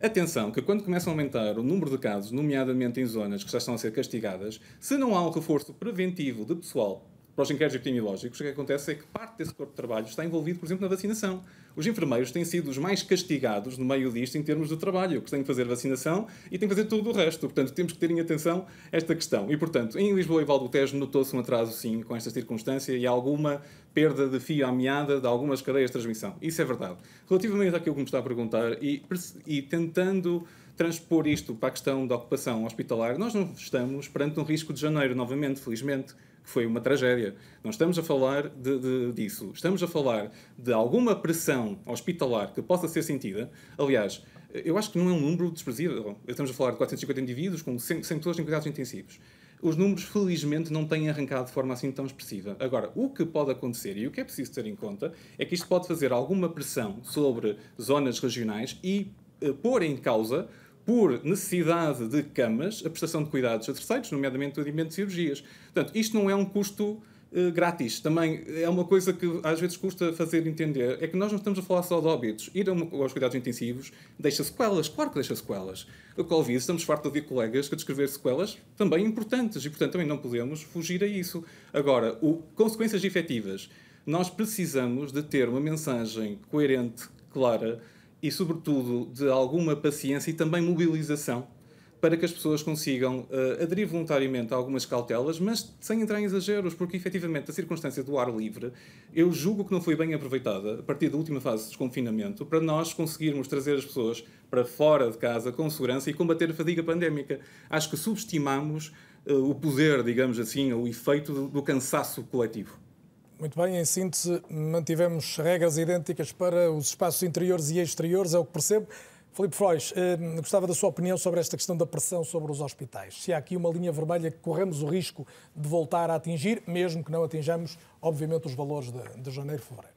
S14: Atenção, que quando começa a aumentar o número de casos, nomeadamente em zonas que já estão a ser castigadas, se não há um reforço preventivo de pessoal para os inquéritos epidemiológicos, o que acontece é que parte desse corpo de trabalho está envolvido, por exemplo, na vacinação. Os enfermeiros têm sido os mais castigados no meio disto em termos de trabalho, que têm que fazer vacinação e têm que fazer tudo o resto. Portanto, temos que ter em atenção esta questão. E, portanto, em Lisboa e Val Tejo notou-se um atraso, sim, com esta circunstância e alguma perda de fio à meada de algumas cadeias de transmissão. Isso é verdade. Relativamente àquilo que me está a perguntar e, e tentando transpor isto para a questão da ocupação hospitalar, nós não estamos perante um risco de janeiro, novamente, felizmente foi uma tragédia. Não estamos a falar de, de, disso. Estamos a falar de alguma pressão hospitalar que possa ser sentida. Aliás, eu acho que não é um número desprezível. Estamos a falar de 450 indivíduos com 100, 100 pessoas em cuidados intensivos. Os números, felizmente, não têm arrancado de forma assim tão expressiva. Agora, o que pode acontecer e o que é preciso ter em conta é que isto pode fazer alguma pressão sobre zonas regionais e uh, pôr em causa por necessidade de camas, a prestação de cuidados a terceiros, nomeadamente o atendimento de cirurgias. Portanto, isto não é um custo uh, grátis. Também é uma coisa que às vezes custa fazer entender. É que nós não estamos a falar só de óbitos. Ir aos cuidados intensivos deixa sequelas. Claro que deixa sequelas. O Covid, estamos fartos de colegas que descrever sequelas também importantes e, portanto, também não podemos fugir a isso. Agora, o, consequências efetivas. Nós precisamos de ter uma mensagem coerente, clara, e, sobretudo, de alguma paciência e também mobilização para que as pessoas consigam uh, aderir voluntariamente a algumas cautelas, mas sem entrar em exageros, porque efetivamente a circunstância do ar livre, eu julgo que não foi bem aproveitada a partir da última fase de desconfinamento para nós conseguirmos trazer as pessoas para fora de casa com segurança e combater a fadiga pandémica. Acho que subestimamos uh, o poder, digamos assim, o efeito do, do cansaço coletivo.
S2: Muito bem, em síntese, mantivemos regras idênticas para os espaços interiores e exteriores, é o que percebo. Filipe Frois, eh, gostava da sua opinião sobre esta questão da pressão sobre os hospitais. Se há aqui uma linha vermelha que corremos o risco de voltar a atingir, mesmo que não atinjamos, obviamente, os valores de, de janeiro e fevereiro.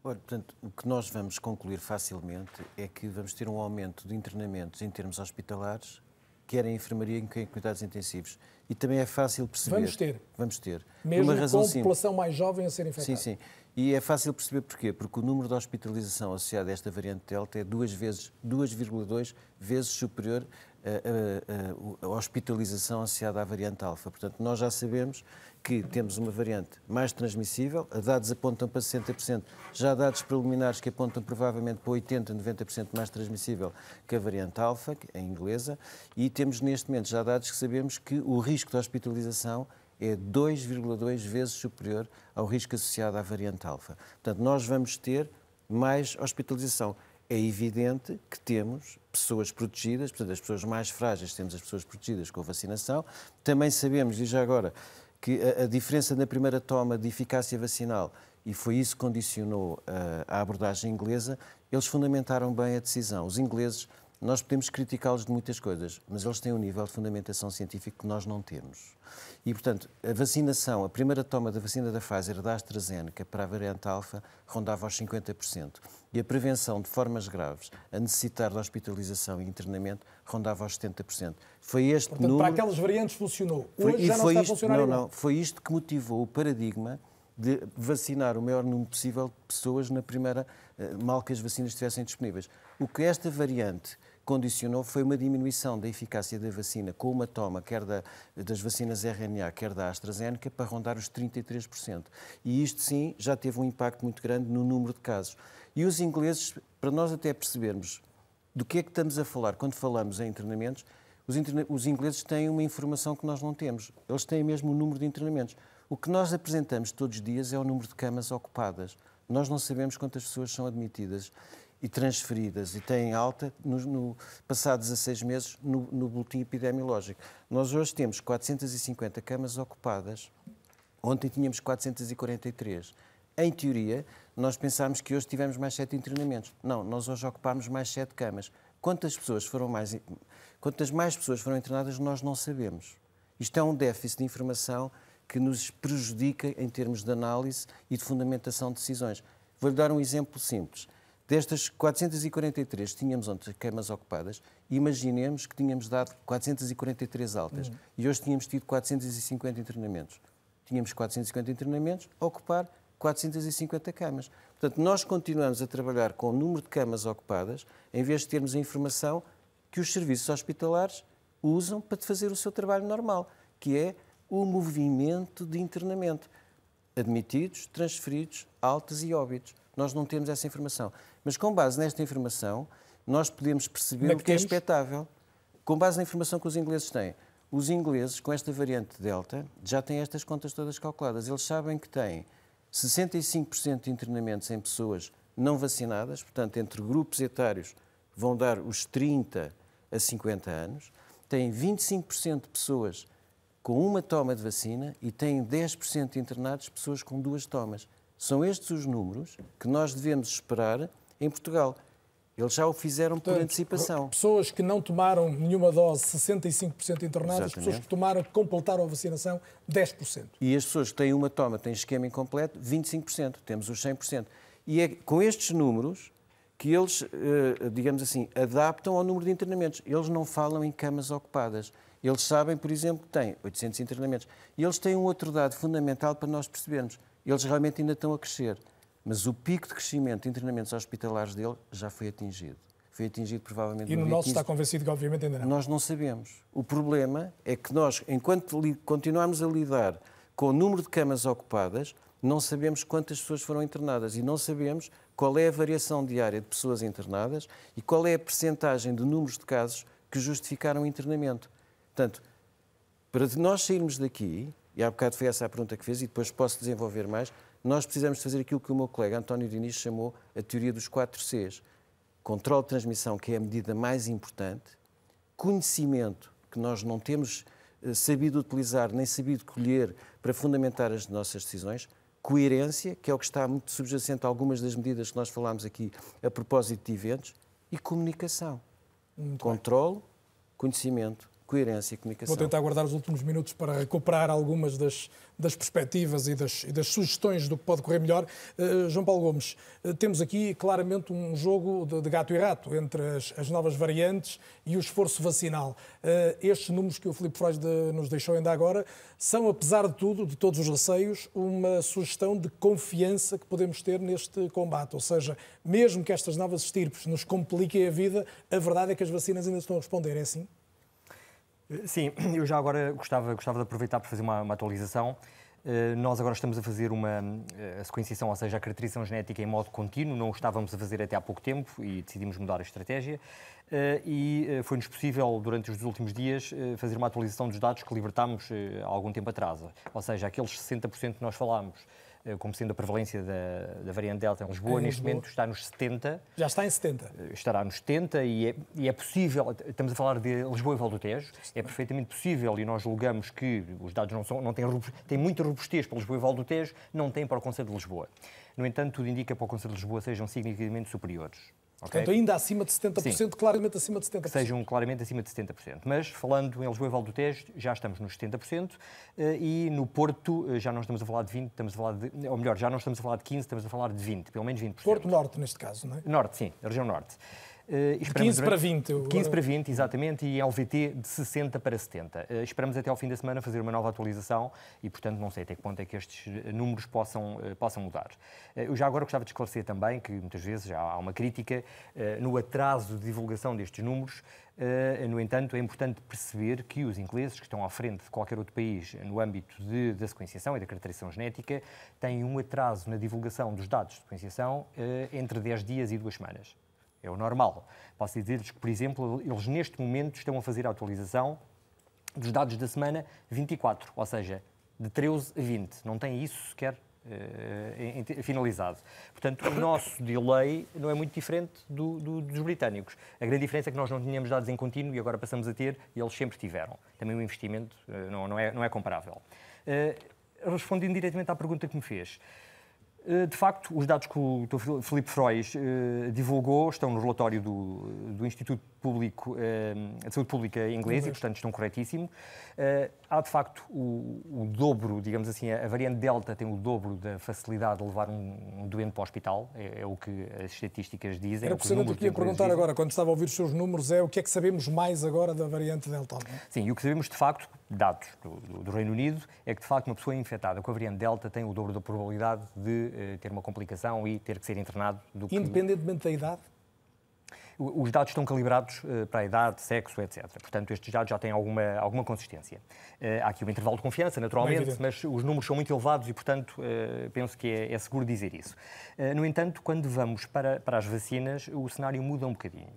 S12: Portanto, o que nós vamos concluir facilmente é que vamos ter um aumento de internamentos em termos hospitalares quer em enfermaria, quer em cuidados intensivos. E também é fácil perceber.
S2: Vamos ter.
S12: Vamos ter.
S2: Mesmo Uma razão com a população simples. mais jovem a ser infectada.
S12: Sim, sim. E é fácil perceber porquê. Porque o número de hospitalização associado a esta variante Delta é 2,2 vezes superior a, a, a, hospitalização associada à variante alfa. Portanto, nós já sabemos que temos uma variante mais transmissível, dados apontam para 60%, já há dados preliminares que apontam provavelmente para 80%, 90% mais transmissível que a variante alfa, a inglesa, e temos neste momento já dados que sabemos que o risco de hospitalização é 2,2 vezes superior ao risco associado à variante alfa. Portanto, nós vamos ter mais hospitalização. É evidente que temos pessoas protegidas, portanto, as pessoas mais frágeis temos as pessoas protegidas com a vacinação. Também sabemos, e já agora, que a, a diferença na primeira toma de eficácia vacinal, e foi isso que condicionou a, a abordagem inglesa, eles fundamentaram bem a decisão. Os ingleses, nós podemos criticá-los de muitas coisas, mas eles têm um nível de fundamentação científica que nós não temos. E, portanto, a vacinação, a primeira toma da vacina da Pfizer da AstraZeneca para a variante alfa rondava aos 50%. E a prevenção de formas graves a necessitar de hospitalização e internamento rondava aos 70%. Foi este
S2: portanto,
S12: número...
S2: para aquelas variantes funcionou. Hoje foi, já não está
S12: isto,
S2: a funcionar
S12: Não, não. Foi isto que motivou o paradigma de vacinar o maior número possível de pessoas na primeira, eh, mal que as vacinas estivessem disponíveis. O que esta variante condicionou foi uma diminuição da eficácia da vacina com uma toma, quer da, das vacinas RNA, quer da AstraZeneca, para rondar os 33%. E isto sim já teve um impacto muito grande no número de casos. E os ingleses, para nós até percebermos do que é que estamos a falar quando falamos em internamentos, os, os ingleses têm uma informação que nós não temos. Eles têm mesmo o número de internamentos. O que nós apresentamos todos os dias é o número de camas ocupadas. Nós não sabemos quantas pessoas são admitidas e transferidas e têm alta no, no passados 16 meses no, no boletim epidemiológico. Nós hoje temos 450 camas ocupadas, ontem tínhamos 443. Em teoria, nós pensámos que hoje tivemos mais sete internamentos. Não, nós hoje ocupámos mais sete camas. Quantas pessoas foram mais, quantas mais pessoas foram internadas, nós não sabemos. Isto é um déficit de informação que nos prejudica em termos de análise e de fundamentação de decisões. Vou-lhe dar um exemplo simples. Destas 443 tínhamos ontem camas ocupadas, imaginemos que tínhamos dado 443 altas uhum. e hoje tínhamos tido 450 internamentos. Tínhamos 450 internamentos a ocupar 450 camas. Portanto, nós continuamos a trabalhar com o número de camas ocupadas, em vez de termos a informação que os serviços hospitalares usam para fazer o seu trabalho normal, que é o movimento de internamento. Admitidos, transferidos, altas e óbitos. Nós não temos essa informação. Mas com base nesta informação, nós podemos perceber é o que é expectável. Com base na informação que os ingleses têm. Os ingleses, com esta variante Delta, já têm estas contas todas calculadas. Eles sabem que têm 65% de internamentos em pessoas não vacinadas, portanto, entre grupos etários vão dar os 30 a 50 anos, têm 25% de pessoas com uma toma de vacina e têm 10% de internados pessoas com duas tomas. São estes os números que nós devemos esperar em Portugal. Eles já o fizeram Portanto, por antecipação.
S2: Pessoas que não tomaram nenhuma dose, 65% internadas, Exatamente. pessoas que tomaram, que completaram a vacinação, 10%.
S12: E as pessoas que têm uma toma, têm esquema incompleto, 25%. Temos os 100%. E é com estes números que eles, eh, digamos assim, adaptam ao número de internamentos. Eles não falam em camas ocupadas. Eles sabem, por exemplo, que têm 800 internamentos. E eles têm um outro dado fundamental para nós percebermos. Eles realmente ainda estão a crescer. Mas o pico de crescimento de internamentos hospitalares dele já foi atingido. Foi atingido provavelmente
S2: E no nosso está convencido que obviamente ainda não.
S12: Nós não sabemos. O problema é que nós, enquanto continuarmos a lidar com o número de camas ocupadas, não sabemos quantas pessoas foram internadas e não sabemos qual é a variação diária de pessoas internadas e qual é a percentagem de números de casos que justificaram o internamento. Portanto, para nós sairmos daqui, e há bocado foi essa a pergunta que fez e depois posso desenvolver mais, nós precisamos fazer aquilo que o meu colega António Diniz chamou a teoria dos 4 Cs. Controle de transmissão, que é a medida mais importante, conhecimento, que nós não temos eh, sabido utilizar nem sabido colher para fundamentar as nossas decisões, coerência, que é o que está muito subjacente a algumas das medidas que nós falámos aqui a propósito de eventos, e comunicação. Muito Controlo, bem. conhecimento, coerência e comunicação.
S2: Vou tentar guardar os últimos minutos para recuperar algumas das, das perspectivas e das, e das, sugestões do que pode correr melhor. Uh, João Paulo Gomes, uh, temos aqui claramente um jogo de, de gato e rato entre as, as, novas variantes e o esforço vacinal. Uh, estes números que o Filipe Freud nos deixou ainda agora são, apesar de tudo, de todos os receios, uma sugestão de confiança que podemos ter neste combate. Ou seja, mesmo que estas novas estirpes nos compliquem a vida, a verdade é que as vacinas ainda estão a responder. É assim?
S13: Sim, eu já agora gostava, gostava de aproveitar para fazer uma, uma atualização. Uh, nós agora estamos a fazer uma uh, a sequenciação, ou seja, a caracterização genética em modo contínuo, não o estávamos a fazer até há pouco tempo e decidimos mudar a estratégia. Uh, e foi-nos possível, durante os últimos dias, fazer uma atualização dos dados que libertámos há algum tempo atrás. Ou seja, aqueles 60% que nós falámos como sendo a prevalência da, da variante Delta em Lisboa, em neste Lisboa. momento está nos 70.
S2: Já está em 70.
S13: Eh, estará nos 70 e é, e é possível, estamos a falar de Lisboa e Val do Tejo, é perfeitamente possível e nós julgamos que os dados não, são, não têm, têm muita robustez para Lisboa e Val do Tejo, não têm para o Conselho de Lisboa. No entanto, tudo indica que para o Conselho de Lisboa sejam significativamente superiores.
S2: Okay? Portanto, ainda acima de 70%, Sim. claramente acima de 70%.
S13: Que sejam claramente acima de 70%. Mas, falando em Lisboa e Val do Tejo, já estamos nos 70% eh, e no Porto eh, já não estamos a falar de 20, estamos a falar de, ou melhor, já não estamos a falar de 15, estamos a falar de 20, pelo menos 20%.
S2: Porto Norte, neste caso, não é?
S13: Norte, sim, a região Norte.
S2: Uh, 15 para 20.
S13: 15 para 20, exatamente, e LVT de 60 para 70. Uh, esperamos até ao fim da semana fazer uma nova atualização e, portanto, não sei até que ponto é que estes números possam, uh, possam mudar. eu já agora gostava de esclarecer também que, muitas vezes, já há uma crítica no atraso de divulgação destes números. no entanto, é importante perceber que os ingleses, que estão à frente de qualquer outro país no âmbito de, da sequenciação e da caracterização genética, têm um atraso na divulgação dos dados de sequenciação entre 10 dias e 2 semanas. É o normal. Posso dizer-lhes que, por exemplo, eles neste momento estão a fazer a atualização dos dados da semana 24, ou seja, de 13 a 20. Não tem isso sequer uh, finalizado. Portanto, o nosso delay não é muito diferente do, do, dos britânicos. A grande diferença é que nós não tínhamos dados em contínuo e agora passamos a ter e eles sempre tiveram. Também o investimento uh, não, não, é, não é comparável. Uh, respondendo diretamente à pergunta que me fez, de facto, os dados que o Dr. Filipe Frois uh, divulgou estão no relatório do, do Instituto Público, uh, de Saúde Pública inglês e, portanto, estão corretíssimo. Uh, há, de facto, o, o, dobro, digamos assim, a variante Delta tem o dobro da facilidade de levar um, um doente para o hospital, é, é, o que as estatísticas dizem.
S2: Era precisamente o que ia perguntar dizem. agora, quando estava a ouvir os seus números, é o que é que sabemos mais agora da variante Delta? É?
S13: Sim, e o que sabemos, de facto, dados do, do, Reino Unido, é que, de facto, uma pessoa infectada com a variante Delta tem o dobro da probabilidade de uh, ter uma complicação e ter que ser internado do
S2: que... Independentemente da idade?
S13: Os dados estão calibrados uh, para a idade, sexo, etc. Portanto, estes dados já têm alguma, alguma consistência. Uh, há aqui um intervalo de confiança, naturalmente, mas os números são muito elevados e, portanto, uh, penso que é, é, seguro dizer isso. no entanto, quando vamos para, para as vacinas, o cenário muda um bocadinho.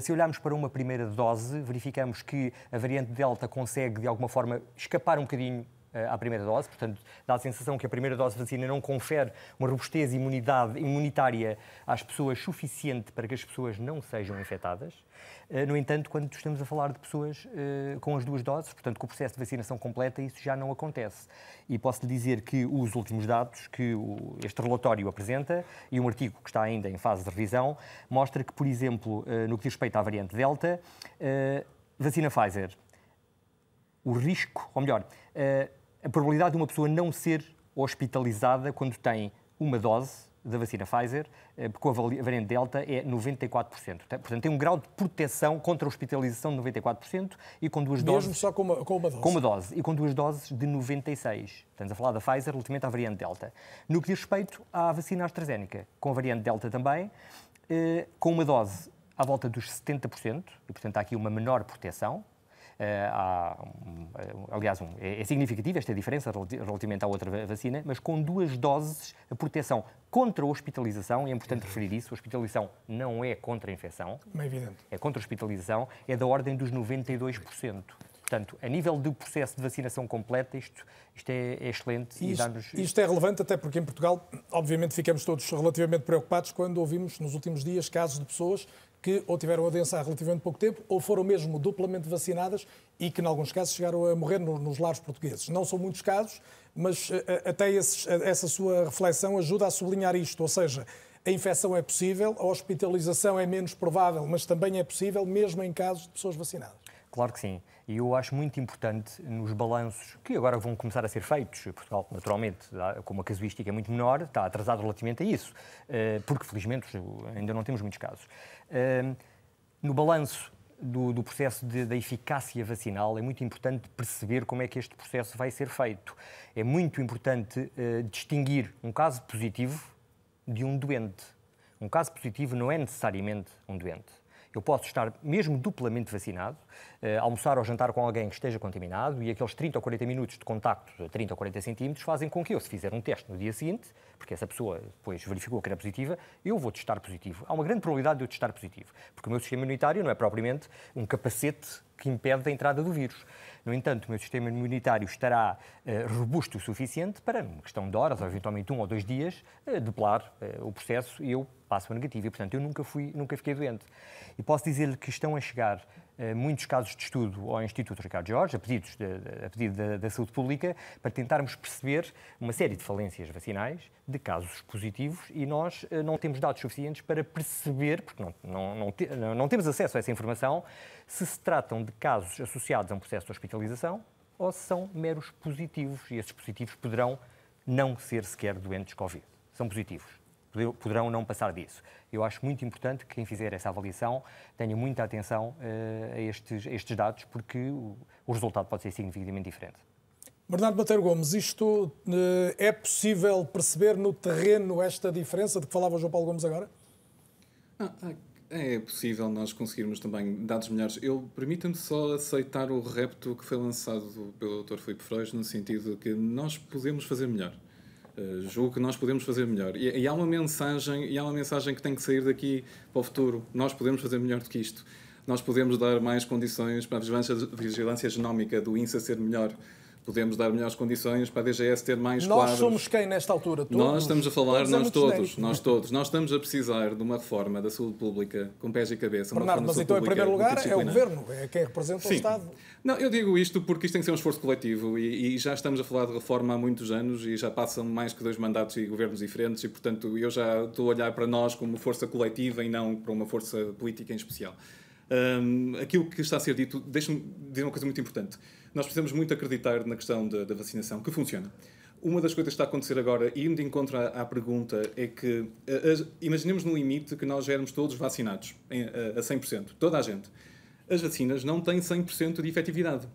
S13: se olharmos para uma primeira dose, verificamos que a variante Delta consegue, de alguma forma, escapar um bocadinho eh, à primeira dose, portanto, dá a sensação que a primeira dose de vacina não confere uma robustez imunidade, imunitária às pessoas suficiente para que as pessoas não sejam infectadas. Eh, no entanto, quando estamos a falar de pessoas uh, com as duas doses, portanto, com o processo de vacinação completa, isso já não acontece. E posso lhe dizer que os últimos dados que este relatório apresenta, e um artigo que está ainda em fase de revisão, mostra que, por exemplo, no que diz respeito à variante Delta, vacina Pfizer, o risco, ou melhor, a probabilidade de uma pessoa não ser hospitalizada quando tem uma dose da vacina Pfizer, eh, com a variante Delta, é 94%. Portanto, tem um grau de proteção contra a hospitalização de 94% e com duas
S2: Mesmo
S13: doses...
S2: Mesmo só com uma, com uma dose?
S13: Com uma dose. E com duas doses de 96%. Estamos a falar da Pfizer relativamente à variante Delta. No que diz respeito à vacina AstraZeneca, com a variante Delta também, eh, com uma dose à volta dos 70%, e portanto há aqui uma menor proteção, há, eh, aliás, um, é, é significativa esta diferença relativamente à outra vacina, mas com duas doses a proteção contra a hospitalização, e é importante referir isso, a hospitalização não é contra a infecção,
S2: é, evidente.
S13: é contra a hospitalização, é da ordem dos 92%. Portanto, a nível do processo de vacinação completa, isto, isto é, é excelente
S2: e, isto, isto é relevante até porque em Portugal, obviamente, ficamos todos relativamente preocupados quando ouvimos nos últimos dias casos de pessoas que ou tiveram a doença há relativamente pouco tempo ou foram mesmo duplamente vacinadas e que, em alguns casos, chegaram a morrer nos lares portugueses. Não são muitos casos, mas eh, eh, até eh, essa sua reflexão ajuda a sublinhar isto, ou seja, a infecção é possível, a hospitalização é menos provável, mas também é possível, mesmo em casos de pessoas vacinadas.
S13: Claro que sim. E eu acho muito importante nos balanços que agora vão começar a ser feitos, Portugal, naturalmente, com uma casuística muito menor, está atrasado relativamente a isso, eh, porque felizmente ainda não temos muitos casos. Eh, no balanço do, do processo de, da eficácia vacinal, é muito importante perceber como é que este processo vai ser feito. É muito importante uh, distinguir um caso positivo de um doente. Um caso positivo não é necessariamente um doente. Eu posso estar mesmo duplamente vacinado, uh, almoçar ou jantar com alguém que esteja contaminado e aqueles 30 ou 40 minutos de contacto, 30 ou 40 centímetros, fazem com que eu, se fizer um teste no dia seguinte, porque essa pessoa depois verificou que era positiva, eu vou testar positivo. Há uma grande probabilidade de eu testar positivo, porque o meu sistema imunitário não é propriamente um capacete que impede a entrada do vírus. No entanto, o meu sistema imunitário estará uh, robusto o suficiente para, numa questão de horas, ou eventualmente um ou dois dias, uh, depelar uh, o processo e eu passo a negativa. E, portanto, eu nunca, fui, nunca fiquei doente. E posso dizer-lhe que estão a chegar uh, muitos casos de estudo ao Instituto Ricardo Jorge, a, pedidos de, a pedido da, da Saúde Pública, para tentarmos perceber uma série de falências vacinais, de casos positivos, e nós uh, não temos dados suficientes para perceber, porque não, não, não, não temos acesso a essa informação, se se tratam de casos associados a um processo de hospitalização ou se são meros positivos, e esses positivos poderão não ser sequer doentes Covid. São positivos poderão não passar disso. Eu acho muito importante que quem fizer essa avaliação tenha muita atenção uh, a, estes, a, estes, dados, porque o, o, resultado pode ser significativamente diferente.
S2: Bernardo Bateiro Gomes, isto uh, é possível perceber no terreno esta diferença de que falava o João Paulo Gomes agora?
S14: Ah, ah é possível nós conseguirmos também dados melhores. Eu permita-me só aceitar o repto que foi lançado pelo Dr. Filipe Freud, no sentido de que nós podemos fazer melhor. Uh, julgo que nós podemos fazer melhor. E, e, há uma mensagem, e há uma mensagem que tem que sair daqui para o futuro. Nós podemos fazer melhor do que isto. Nós podemos dar mais condições para a vigilância, vigilância genómica do INSA ser melhor podemos dar melhores condições para a DGS ter mais
S2: nós
S14: quadros.
S2: Nós somos quem nesta altura? Todos?
S14: Nós estamos a falar, nós todos, nós todos. Nós estamos a precisar de uma reforma da saúde pública com pés e cabeça.
S2: Bernardo, mas então em primeiro lugar é o Governo, é quem representa
S14: Sim.
S2: o Estado.
S14: Não, eu digo isto porque isto tem que ser um esforço coletivo e, e, já estamos a falar de reforma há muitos anos e já passam mais que dois mandatos e governos diferentes e, portanto, eu já estou a olhar para nós como força coletiva e não para uma força política em especial. Um, aquilo que está a ser dito, deixa-me dizer uma coisa muito importante nós precisamos muito acreditar na questão da, da vacinação, que funciona. Uma das coisas que está a acontecer agora, indo de encontro à, à pergunta, é que as, imaginemos no limite que nós éramos todos vacinados em, a, a 100%, toda a gente. As vacinas não têm 100% de efetividade.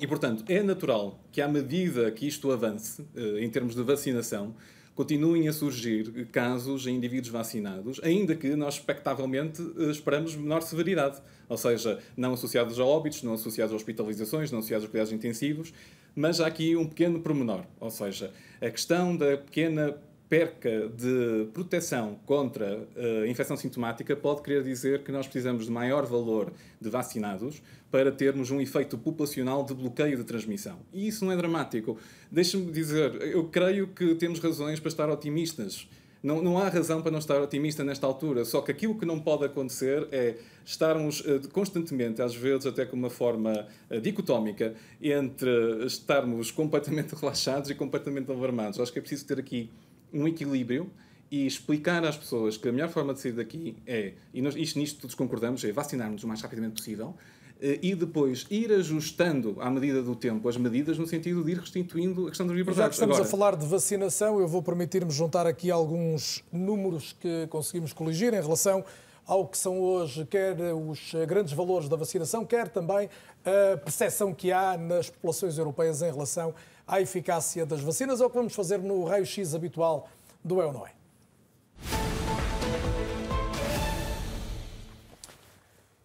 S14: E, portanto, é natural que, à medida que isto avance, eh, em termos de vacinação, continuem a surgir casos em indivíduos vacinados, ainda que nós expectavelmente eh, esperamos menor severidade, ou seja, não associados a óbitos, não associados a hospitalizações, não associados a cuidados intensivos, mas há aqui um pequeno pormenor, ou seja, a questão da pequena perca de proteção contra uh, infecção sintomática pode querer dizer que nós precisamos de maior valor de vacinados para termos um efeito populacional de bloqueio de transmissão. E isso não é dramático. Deixe-me dizer, eu creio que temos razões para estar otimistas. Não, não há razão para não estar otimista nesta altura, só que aquilo que não pode acontecer é estarmos uh, constantemente, às vezes até com uma forma uh, dicotómica, entre estarmos completamente relaxados e completamente alarmados. Acho que é preciso ter aqui um equilíbrio e explicar às pessoas que a melhor forma de sair daqui é, e nós, isto nisto todos concordamos, é vacinarmos o mais rapidamente possível eh, e depois ir ajustando à medida do tempo as medidas no sentido de ir restituindo a questão das liberdades. Já
S2: que estamos Agora... a falar de vacinação, eu vou permitir-me juntar aqui alguns números que conseguimos coligir em relação ao que são hoje quer os grandes valores da vacinação, quer também a percepção que há nas populações europeias em relação à eficácia das vacinas. É o que vamos fazer no raio-x habitual do ou Não É.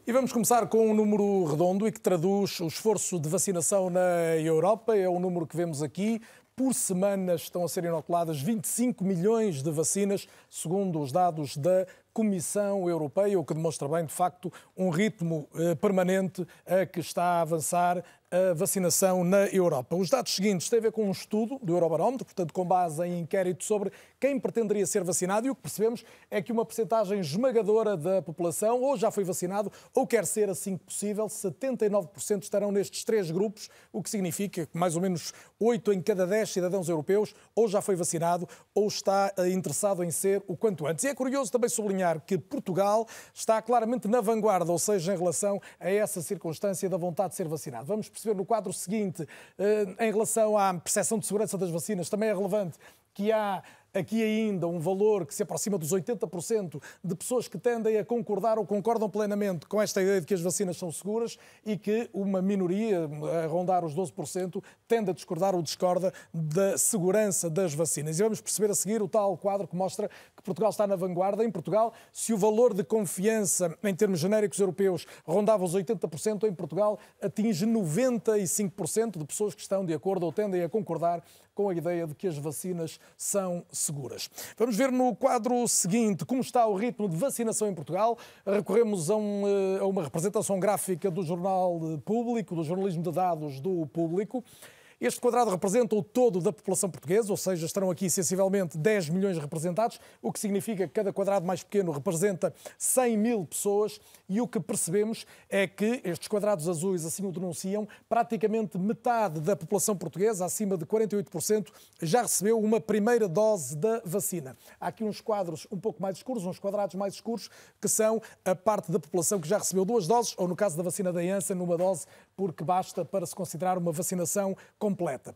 S2: E vamos começar com um número redondo e que traduz o esforço de vacinação na Europa. É o número que vemos aqui. Por semana estão a ser inoculadas 25 milhões de vacinas, segundo os dados da Comissão Europeia, o que demonstra bem, de facto, um ritmo eh, permanente a que está a avançar a vacinação na Europa. Os dados seguintes têm a ver com um estudo do Eurobarómetro, portanto, com base em inquérito sobre quem pretenderia ser vacinado, e o que percebemos é que uma percentagem esmagadora da população ou já foi vacinado ou quer ser assim que possível. 79% estarão nestes três grupos, o que significa que mais ou menos 8 em cada 10 cidadãos europeus ou já foi vacinado ou está eh, interessado em ser o quanto antes. E é curioso também sublinhar que Portugal está claramente na vanguarda, ou seja, em relação a essa circunstância da vontade de ser vacinado. Vamos perceber no quadro seguinte, eh, em relação à percepção de segurança das vacinas, também é relevante que há aqui ainda um valor que se aproxima dos 80% de pessoas que tendem a concordar ou concordam plenamente com esta ideia de que as vacinas são seguras e que uma minoria, a rondar os 12%, tende a discordar ou discorda da segurança das vacinas. E vamos perceber a seguir o tal quadro que mostra que Portugal está na vanguarda. Em Portugal, se o valor de confiança em termos genéricos europeus rondava os 80%, em Portugal atinge 95% de pessoas que estão de acordo ou tendem a concordar com a ideia de que as vacinas são seguras. Vamos ver no quadro seguinte como está o ritmo de vacinação em Portugal. Recorremos a, um, eh, a uma representação gráfica do Jornal Público, do jornalismo de dados do Público. Este quadrado representa o todo da população portuguesa, ou seja, estarão aqui sensivelmente 10 milhões representados, o que significa que cada quadrado mais pequeno representa 100 mil pessoas. E o que percebemos é que estes quadrados azuis assim o denunciam, praticamente metade da população portuguesa, acima de 48%, já recebeu uma primeira dose da vacina. Há aqui uns quadros um pouco mais escuros, uns quadrados mais escuros, que são a parte da população que já recebeu duas doses, ou no caso da vacina da Janssen, numa dose, porque basta para se considerar uma vacinação completa.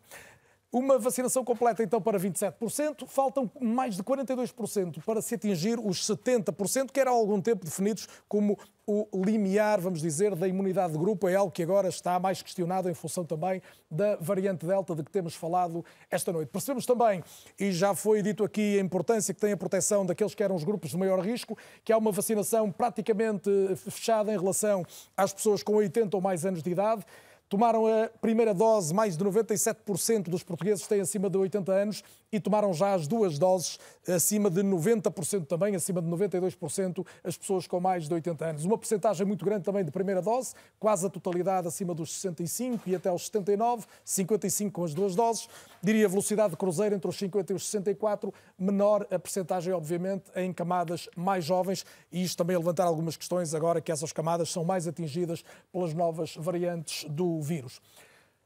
S2: Uma vacinação completa, então, para 27%, faltam mais de 42% para se atingir os 70%, que era há algum tempo definidos como o limiar, vamos dizer, da imunidade de grupo. É algo que agora está mais questionado em função também da variante Delta de que temos falado esta noite. Percebemos também, e já foi dito aqui, a importância que tem a proteção daqueles que eram os grupos de maior risco, que há uma vacinação praticamente fechada em relação às pessoas com 80 ou mais anos de idade. Tomaram a primeira dose, mais de 97% dos portugueses têm acima de 80 anos e tomaram já as duas doses, acima de 90% também, acima de 92% as pessoas com mais de 80 anos. Uma porcentagem muito grande também de primeira dose, quase a totalidade acima dos 65 e até os 79, 55 com as duas doses. Diria velocidade de cruzeiro entre os 50 e os 64, menor a porcentagem, obviamente, em camadas mais jovens, e isto também a levantar algumas questões agora que essas camadas são mais atingidas pelas novas variantes do vírus.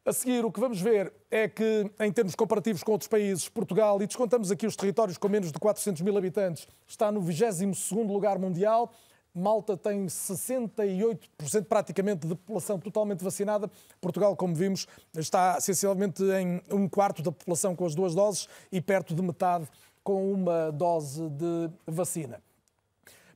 S2: A seguir, o que vamos ver é que, em termos comparativos com outros países, Portugal, e descontamos aqui os territórios com menos de 400 mil habitantes, está no 22º lugar mundial. Malta tem 68% praticamente de população totalmente vacinada. Portugal, como vimos, está essencialmente em um quarto da população com as duas doses e perto de metade com uma dose de vacina.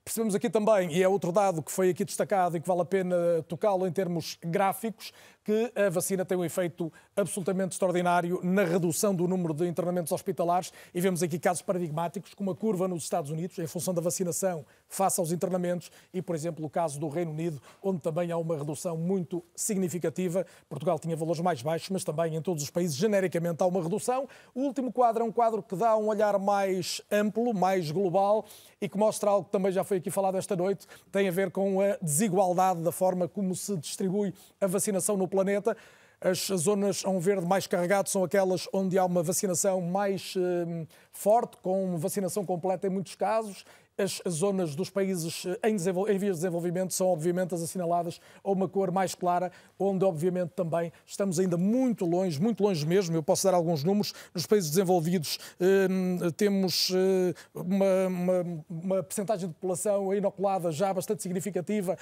S2: Percebemos aqui também, e é outro dado que foi aqui destacado e que vale a pena tocá-lo em termos gráficos, que a vacina tem um efeito absolutamente extraordinário na redução do número de internamentos hospitalares e vemos aqui casos paradigmáticos, como a curva nos Estados Unidos, em função da vacinação face aos internamentos e, por exemplo, o caso do Reino Unido, onde também há uma redução muito significativa. Portugal tinha valores mais baixos, mas também em todos os países, genericamente, há uma redução. O último quadro é um quadro que dá um olhar mais amplo, mais global e que mostra algo que também já foi aqui falado esta noite, tem a ver com a desigualdade da forma como se distribui a vacinação no planeta. As zonas a um verde mais carregado são aquelas onde há uma vacinação mais eh, forte, com vacinação completa em muitos casos, as zonas dos países eh, em, em, vias de desenvolvimento são, obviamente, as assinaladas a uma cor mais clara, onde, obviamente, também estamos ainda muito longe, muito longe mesmo. Eu posso dar alguns números. Nos países desenvolvidos eh, temos eh, uma, uma, uma percentagem de população inoculada já bastante significativa,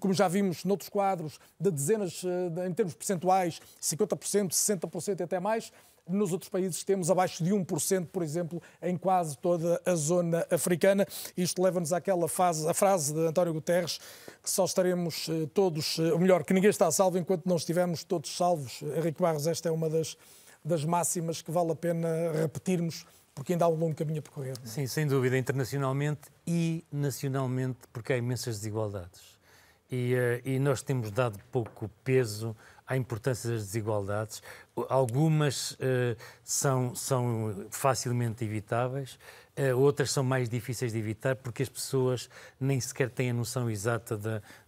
S2: como já vimos noutros quadros, de dezenas, eh, em termos percentuais, 50%, 60% e até mais. Nos outros países temos abaixo de 1%, por exemplo, em quase toda a zona africana. Isto leva-nos àquela fase, a frase de António Guterres, que só estaremos eh, todos, eh, ou melhor, que ninguém está salvo enquanto não estivermos todos salvos. Henrique Barros, esta é uma das, das máximas que vale a pena repetirmos porque ainda há um longo caminho a percorrer.
S11: É? Sim, sem dúvida, internacionalmente e nacionalmente, porque há imensas desigualdades. E, uh, e, nós temos dado pouco peso à importância das desigualdades. Algumas uh, são, são facilmente evitáveis, uh, outras são mais difíceis de evitar porque as pessoas nem sequer têm a noção exata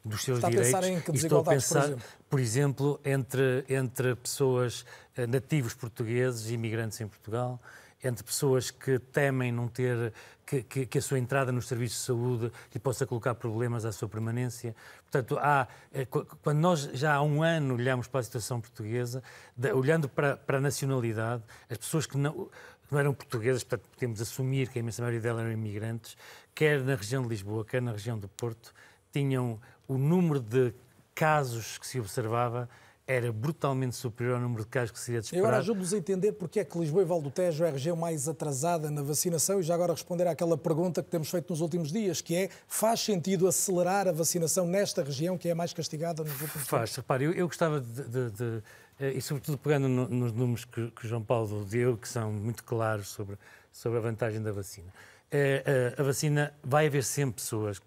S11: dos seus
S2: Está
S11: direitos.
S2: A pensar em que Estou a pensar, por exemplo,
S11: por exemplo entre, entre pessoas uh, nativos portugueses e imigrantes em Portugal entre pessoas que temem não ter, que, que, que, a sua entrada nos serviços de saúde lhe possa colocar problemas à sua permanência. Portanto, há, eh, quando nós já há um ano olhamos para a situação portuguesa, de, olhando para, para a nacionalidade, as pessoas que não, que não eram portuguesas, portanto, podemos assumir que a imensa maioria delas eram imigrantes, quer na região de Lisboa, quer na região do Porto, tinham o número de casos que se observava era brutalmente superior ao número de casos que se ia disparar.
S2: E agora ajude-nos a entender porque é que Lisboa e Val do Tejo é a região mais atrasada na vacinação e já agora responder àquela pergunta que temos feito nos últimos dias, que é, faz sentido acelerar a vacinação nesta região que é a mais castigada nos últimos
S11: Faz, repare, eu, eu gostava de, de, de, eh, e sobretudo pegando no, nos números que, que João Paulo deu, que são muito claros sobre, sobre a vantagem da vacina. É, a, a vacina, vai haver sempre pessoas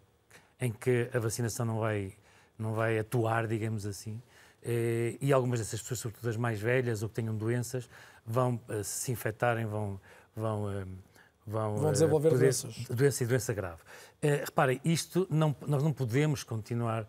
S11: em que a vacinação não vai, não vai atuar, digamos assim, eh, e algumas dessas pessoas, sobretudo as mais velhas ou que tenham doenças, vão eh, se infectarem, vão, vão,
S2: eh, vão, vão desenvolver poder, doenças.
S11: Doença e doença grave. reparem, isto não, nós não podemos continuar,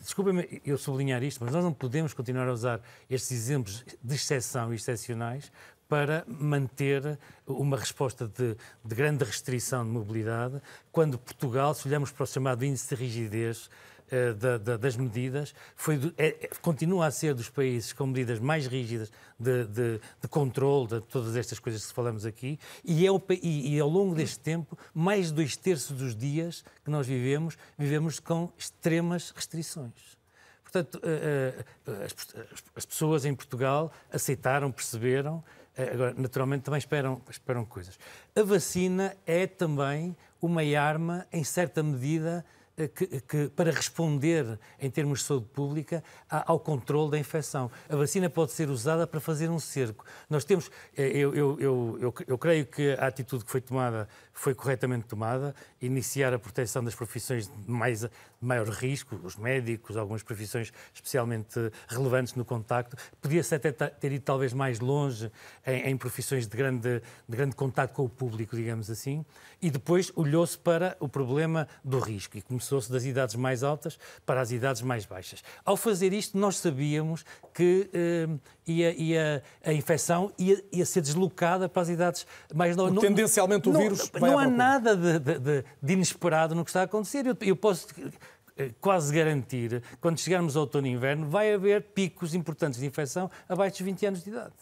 S11: desculpem-me eu sublinhar isto, mas nós não podemos continuar a usar estes exemplos de exceção e excepcionais para manter uma resposta de, de, grande restrição de mobilidade, quando Portugal, se olharmos para o chamado índice de rigidez, eh, da, da, das medidas, foi, é, é, continua a ser dos países com medidas mais rígidas de, de, de controle de todas estas coisas que falamos aqui, e, é o, e, e, ao longo deste tempo, mais dois terços dos dias que nós vivemos, vivemos com extremas restrições. Portanto, eh, eh, as, as pessoas em Portugal aceitaram, perceberam, agora, naturalmente, também esperam, esperam coisas. A vacina é também uma arma, em certa medida, que, que, para responder, em termos de saúde pública, ao controle da infecção. A vacina pode ser usada para fazer um cerco. Nós temos, eh, eu, eu, eu, eu, creio que a atitude que foi tomada foi corretamente tomada, iniciar a proteção das profissões de, mais, de maior risco, os médicos, algumas profissões especialmente relevantes no contacto. Podia-se até ter ido talvez mais longe em, em profissões de grande, de grande contacto com o público, digamos assim, e depois olhou-se para o problema do risco e começou-se das idades mais altas para as idades mais baixas. Ao fazer isto, nós sabíamos que eh, ia, ia, a infecção ia, ia, ser deslocada para as idades mais
S2: novas. Tendencialmente o
S11: não,
S2: vírus
S11: não, não há nada de, de, de, inesperado no que está a acontecer. Eu, eu posso eh, quase garantir, quando chegarmos ao outono e inverno, vai haver picos importantes de infecção abaixo dos 20 anos de idade.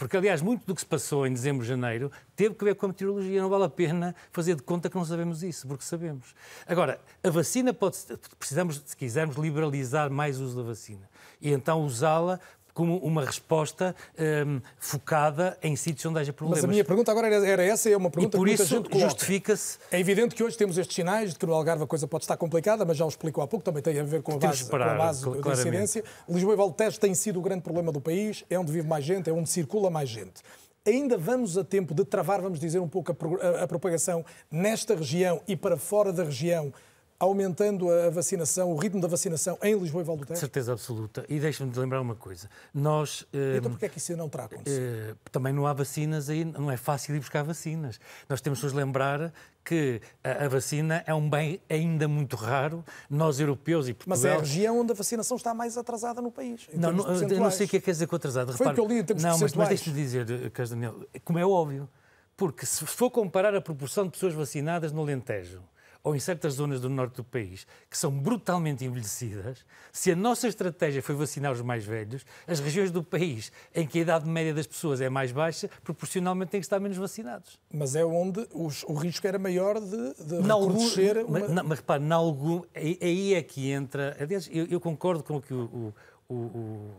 S11: Porque, aliás, muito do que se passou em dezembro, janeiro, teve que ver com a meteorologia. Não vale a pena fazer de conta que não sabemos isso, porque sabemos. Agora, a vacina pode. Precisamos, se quisermos, liberalizar mais o uso da vacina. E então usá-la como uma resposta um, focada em sítios onde haja problemas.
S2: Mas a minha pergunta agora era, era essa, é uma pergunta
S11: e por
S2: que muita
S11: isso
S2: gente coloca.
S11: justifica-se...
S2: É evidente que hoje temos estes sinais de que no Algarve a coisa pode estar complicada, mas já o explicou há pouco, também tem a ver com a base, parar, com a base da incidência. Lisboa e Valtejo tem sido o grande problema do país, é onde vive mais gente, é onde circula mais gente. Ainda vamos a tempo de travar, vamos dizer, um pouco a propagação nesta região e para fora da região, aumentando a vacinação, o ritmo da vacinação em Lisboa e Val do Tejo?
S11: Certeza absoluta. E deixa-me lembrar uma coisa. Nós...
S2: Então porquê é que isso não terá acontecido?
S11: Eh, também não há vacinas aí, não é fácil ir buscar vacinas. Nós temos de lembrar que a, vacina é um bem ainda muito raro. Nós, europeus e Portugal...
S2: Mas é a região onde a vacinação está mais atrasada no país.
S11: Não, não não sei o que é que quer dizer com atrasada.
S2: Foi o que eu li em termos
S11: Não, mas, mas deixe-me dizer, eh, Carlos Daniel, como é óbvio, porque se for comparar a proporção de pessoas vacinadas no Alentejo ou em certas zonas do norte do país, que são brutalmente envelhecidas, se a nossa estratégia foi vacinar os mais velhos, as regiões do país em que a idade média das pessoas é mais baixa, proporcionalmente têm que estar menos vacinados.
S2: Mas é onde os, o risco era maior de, de recrudescer...
S11: Algum, uma... mas, mas repare, algum, aí é que entra... Aliás, eu, eu concordo com, o que o, o, o,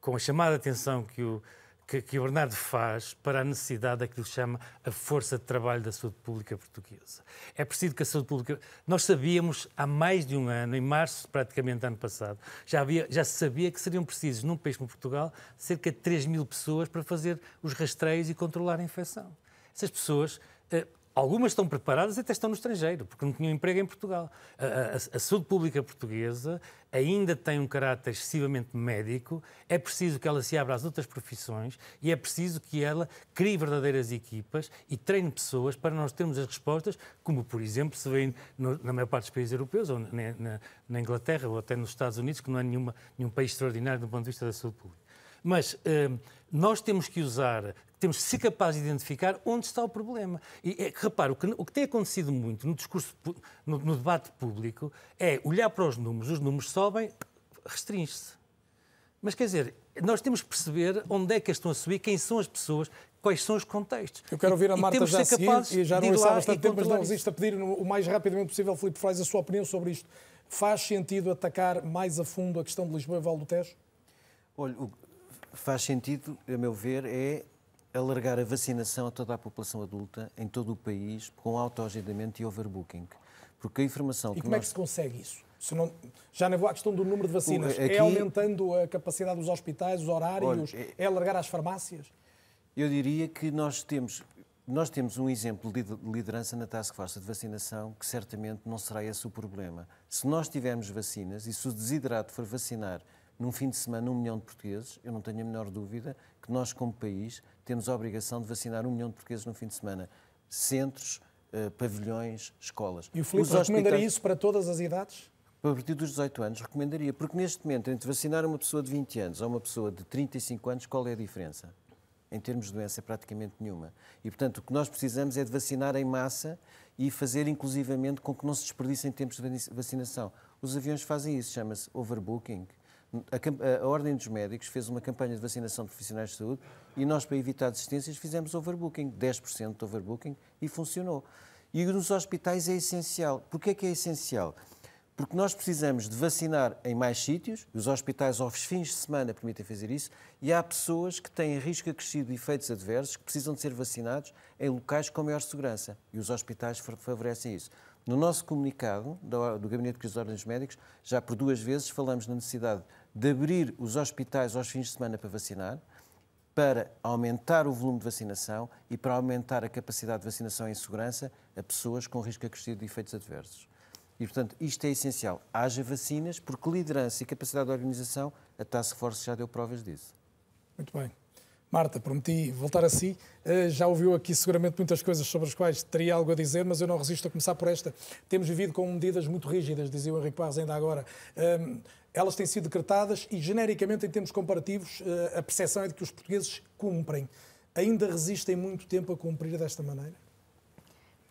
S11: com a chamada atenção que o que, que o Bernardo faz para a necessidade daquilo que chama a força de trabalho da saúde pública portuguesa. É preciso que a saúde pública. Nós sabíamos há mais de um ano, em março praticamente ano passado, já, havia, já se sabia que seriam precisos, num país como Portugal, cerca de 3 mil pessoas para fazer os rastreios e controlar a infecção. Essas pessoas eh, Algumas estão preparadas e até estão no estrangeiro, porque não tinham emprego em Portugal. A, a, a, saúde pública portuguesa ainda tem um caráter excessivamente médico, é preciso que ela se abra às outras profissões e é preciso que ela crie verdadeiras equipas e treine pessoas para nós termos as respostas, como, por exemplo, se vê na maior parte dos países europeus, ou na, na, na, Inglaterra, ou até nos Estados Unidos, que não é nenhuma, nenhum país extraordinário do ponto de vista da saúde pública. Mas eh, nós temos que usar temos que ser capazes de identificar onde está o problema. E é, repare, o que, o que tem acontecido muito no discurso, no, no debate público, é olhar para os números, os números sobem, restringe-se. Mas quer dizer, nós temos que perceber onde é que estão a subir, quem são as pessoas, quais são os contextos.
S2: Eu quero ouvir a Marta já a seguir, e já não está há bastante tempo, mas não resisto a pedir o mais rapidamente possível, Filipe Frais, a sua opinião sobre isto. Faz sentido atacar mais a fundo a questão de Lisboa e Val do Tejo?
S12: Olha, o faz sentido, a meu ver, é alargar a vacinação a toda a população adulta em todo o país com autoagendamento e overbooking. Porque a informação
S2: e
S12: que
S2: como nós... é que se consegue isso? Se não, já não vou à questão do número de vacinas. Aqui, é aumentando a capacidade dos hospitais, os horários, olha, é, é alargar as farmácias?
S12: Eu diria que nós temos, nós temos um exemplo de liderança na Task Force de vacinação que certamente não será esse o problema. Se nós tivermos vacinas e se o desidrato for vacinar num fim de semana um milhão de portugueses, eu não tenho a menor dúvida que nós, como país, temos a obrigação de vacinar um milhão de portugueses no fim de semana. Centros, uh, pavilhões, escolas.
S2: E o Filipe recomendaria isso para todas as idades?
S12: a partir dos 18 anos, recomendaria, porque neste momento, entre vacinar uma pessoa de 20 anos ou uma pessoa de 35 anos, qual é a diferença? Em termos de doença, praticamente nenhuma. E, portanto, o que nós precisamos é de vacinar em massa e fazer, inclusivamente, com que não se desperdicem tempos de vacinação. Os aviões fazem isso, chama-se overbooking. A, a, Ordem dos Médicos fez uma campanha de vacinação de profissionais de saúde e nós, para evitar desistências, fizemos overbooking, 10% de overbooking, e funcionou. E nos hospitais é essencial. Porquê é que é essencial? Porque nós precisamos de vacinar em mais sítios, os hospitais aos fins de semana permitem fazer isso, e há pessoas que têm risco acrescido de efeitos adversos que precisam de ser vacinados em locais com maior segurança, e os hospitais favorecem isso. No nosso comunicado do, Gabinete de Crise de Ordens Médicos, já por duas vezes falamos na necessidade de abrir os hospitais aos fins de semana para vacinar, para aumentar o volume de vacinação e para aumentar a capacidade de vacinação em segurança a pessoas com risco acrescido de efeitos adversos. E, portanto, isto é essencial. Haja vacinas, porque liderança e capacidade de organização, a Task Force já deu provas disso.
S2: Muito bem. Marta, prometi voltar a si. Eh, já ouviu aqui seguramente muitas coisas sobre as quais teria algo a dizer, mas eu não resisto a começar por esta. Temos vivido com medidas muito rígidas, dizia o Henrique Paz ainda agora. Elas têm sido decretadas e, genericamente, em termos comparativos, eh, a percepção é de que os portugueses cumprem. Ainda resistem muito tempo a cumprir desta maneira?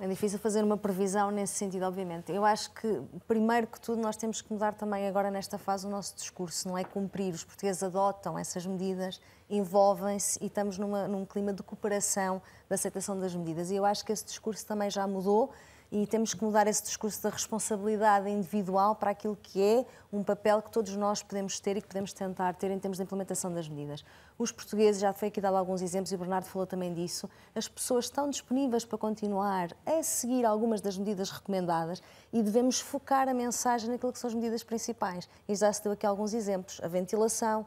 S15: É difícil fazer uma previsão nesse sentido, obviamente. Eu acho que, primeiro que tudo, nós temos que mudar também agora nesta fase o nosso discurso, não é cumprir. Os portugueses adotam essas medidas, envolvem-se e estamos numa, num clima de cooperação, de aceitação das medidas. E eu acho que esse discurso também já mudou e temos que mudar esse discurso da responsabilidade individual para aquilo que é um papel que todos nós podemos ter e que podemos tentar ter em termos de implementação das medidas. Os portugueses, já foi aqui dado alguns exemplos e o Bernardo falou também disso, as pessoas estão disponíveis para continuar a seguir algumas das medidas recomendadas e devemos focar a mensagem naquilo que são as medidas principais. E já se deu aqui alguns exemplos, a ventilação,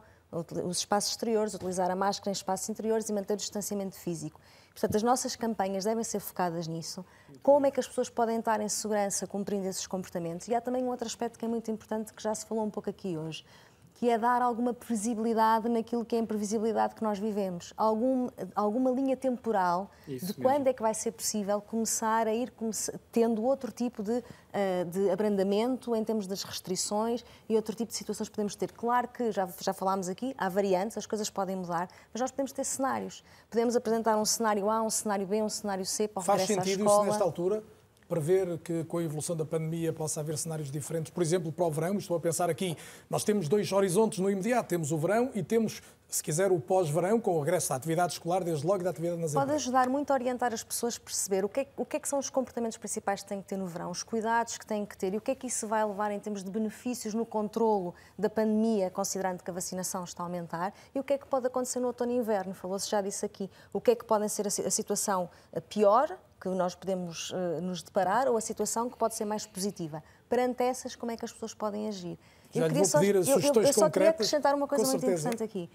S15: os espaços exteriores, utilizar a máscara em espaços interiores e manter o distanciamento físico. Portanto, as nossas campanhas devem ser focadas nisso. Como é que as pessoas podem estar em segurança cumprindo esses comportamentos? E há também um outro aspecto que é muito importante, que já se falou um pouco aqui hoje, que é dar alguma previsibilidade naquilo que é a imprevisibilidade que nós vivemos. Algum, alguma linha temporal Isso de mesmo. quando é que vai ser possível começar a ir tendo outro tipo de, uh, de abrandamento em termos das restrições e outro tipo de situações que podemos ter. Claro que, já, já falámos aqui, há variantes, as coisas podem mudar, mas nós podemos ter cenários. Podemos apresentar um cenário A, um cenário B, um cenário C para o
S2: Faz sentido isso nesta altura? Prever que com a evolução da pandemia possa haver cenários diferentes, por exemplo, para o verão. Estou a pensar aqui, nós temos dois horizontes no imediato, temos o verão e temos, se quiser, o pós-verão, com o regresso à atividade escolar, desde logo da atividade nas
S15: Pode ajudar muito a orientar as pessoas a perceber o que, é, o que é que são os comportamentos principais que têm que ter no verão, os cuidados que têm que ter e o que é que isso vai levar em termos de benefícios no controlo da pandemia, considerando que a vacinação está a aumentar, e o que é que pode acontecer no outono e inverno. Falou-se já disso aqui. O que é que pode ser a situação pior, que nós podemos uh, nos deparar ou a situação que pode ser mais positiva. Perante essas, como é que as pessoas podem agir?
S2: Já eu queria só, eu, eu, eu
S15: só queria acrescentar uma coisa muito importante aqui.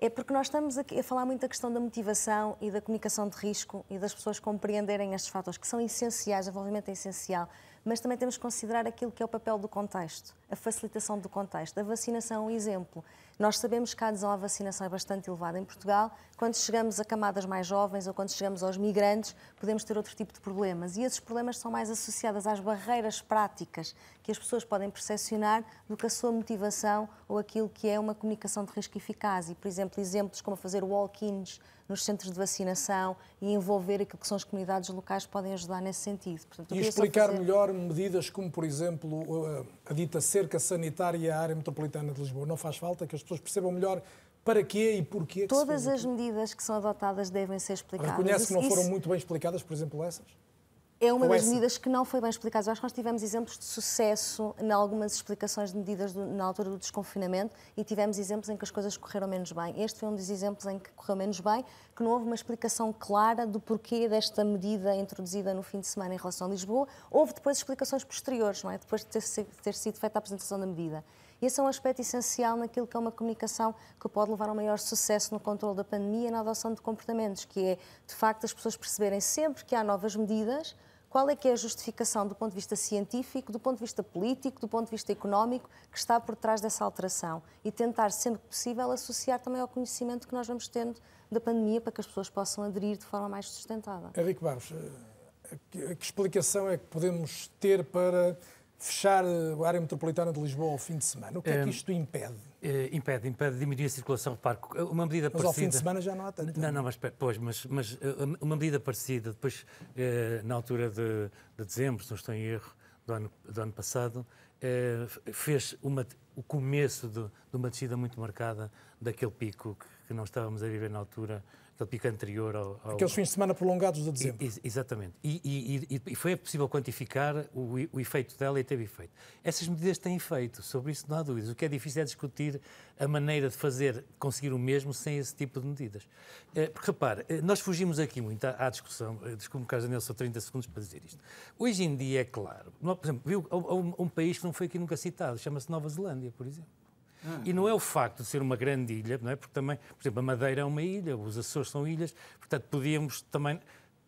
S15: É porque nós estamos a falar muito da questão da motivação e da comunicação de risco e das pessoas compreenderem estes fatores que são essenciais, o envolvimento é essencial, mas também temos que considerar aquilo que é o papel do contexto, a facilitação do contexto. A vacinação é um exemplo. Nós sabemos que a adesão à vacinação é bastante elevada em Portugal. Quando chegamos a camadas mais jovens ou quando chegamos aos migrantes, podemos ter outro tipo de problemas. E esses problemas são mais associados às barreiras práticas que as pessoas podem percepcionar do que a sua motivação ou aquilo que é uma comunicação de risco eficaz. E, por exemplo, exemplos como fazer walk-ins nos centros de vacinação e envolver aquilo que são as comunidades locais podem ajudar nesse sentido.
S2: Portanto, e explicar fazer... melhor medidas como, por exemplo, a dita cerca sanitária à área metropolitana de Lisboa. Não faz falta que as pessoas percebam melhor para quê e porquê.
S15: Todas as medidas que são adotadas devem ser explicadas.
S2: Reconhece que não foram muito bem explicadas, por exemplo, essas?
S15: é uma das medidas que não foi bem explicada. Eu acho que nós tivemos exemplos de sucesso em algumas explicações de medidas do, na altura do desconfinamento e tivemos exemplos em que as coisas correram menos bem. Este foi um dos exemplos em que correu menos bem, que não houve uma explicação clara do porquê desta medida introduzida no fim de semana em relação a Lisboa. Houve depois explicações posteriores, não é? depois de ter, ter sido feita a apresentação da medida. Esse é um aspecto essencial naquilo que é uma comunicação que pode levar a um maior sucesso no controle da pandemia e na adoção de comportamentos, que é, de facto, as pessoas perceberem sempre que há novas medidas, qual é que é a justificação do ponto de vista científico, do ponto de vista político, do ponto de vista económico que está por trás dessa alteração e tentar, sempre possível, associar também ao conhecimento que nós vamos tendo da pandemia para que as pessoas possam aderir de forma mais sustentada.
S2: Henrique Barros, eh, que explicação é que podemos ter para fechar a área metropolitana de Lisboa ao fim de semana? O que é que isto impede?
S11: Uh, impede, impede diminuir a circulação. Repare, uma medida
S2: mas
S11: parecida...
S2: ao fim de semana já não há tanto.
S11: Não, não, mas, pois, mas, mas uma medida parecida, depois, na altura de, de dezembro, se não estou em erro, do ano, do ano passado, fez uma, o começo de, de, uma descida muito marcada daquele pico que, que não estávamos a viver na altura aquele pico anterior ao,
S2: ao... Aqueles fins de semana prolongados de dezembro.
S11: I, exatamente. E, e, e, foi possível quantificar o, o, efeito dela e teve efeito. Essas medidas têm efeito, sobre isso não há dúvidas. O que é difícil é discutir a maneira de fazer, conseguir o mesmo sem esse tipo de medidas. Eh, porque, repare, eh, nós fugimos aqui muito à, à discussão, eh, desculpe-me, Carlos Daniel, só 30 segundos para dizer isto. Hoje em dia é claro, por exemplo, viu um, um país que não foi aqui nunca citado, chama-se Nova Zelândia, por exemplo. E não é o facto de ser uma grande ilha, não é? Porque também, por exemplo, a Madeira é uma ilha, os Açores são ilhas, portanto podíamos também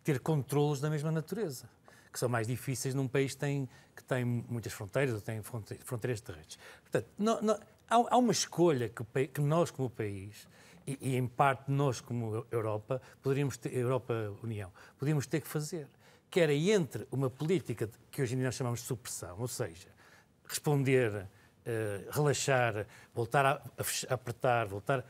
S11: ter controlos da mesma natureza, que são mais difíceis num país que tem, que tem muitas fronteiras ou tem fronteiras terrestres. Portanto, não, não, há, há, uma escolha que, que, nós, como país, e, e, em parte nós, como Europa, poderíamos ter, Europa União, poderíamos ter que fazer, que era entre uma política que hoje em dia nós chamamos de supressão, ou seja, responder eh, relaxar, voltar a, a, apertar, voltar,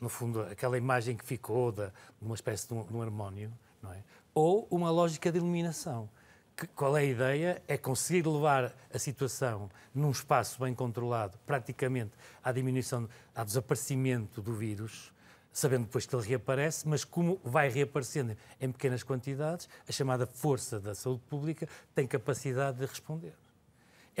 S11: no fundo, aquela imagem que ficou de, uma espécie de um, de um harmónio, não é? Ou uma lógica de eliminação. Que, qual é a ideia? É conseguir levar a situação num espaço bem controlado, praticamente à diminuição, ao desaparecimento do vírus, sabendo depois que ele reaparece, mas como vai reaparecendo em pequenas quantidades, a chamada força da saúde pública tem capacidade de responder.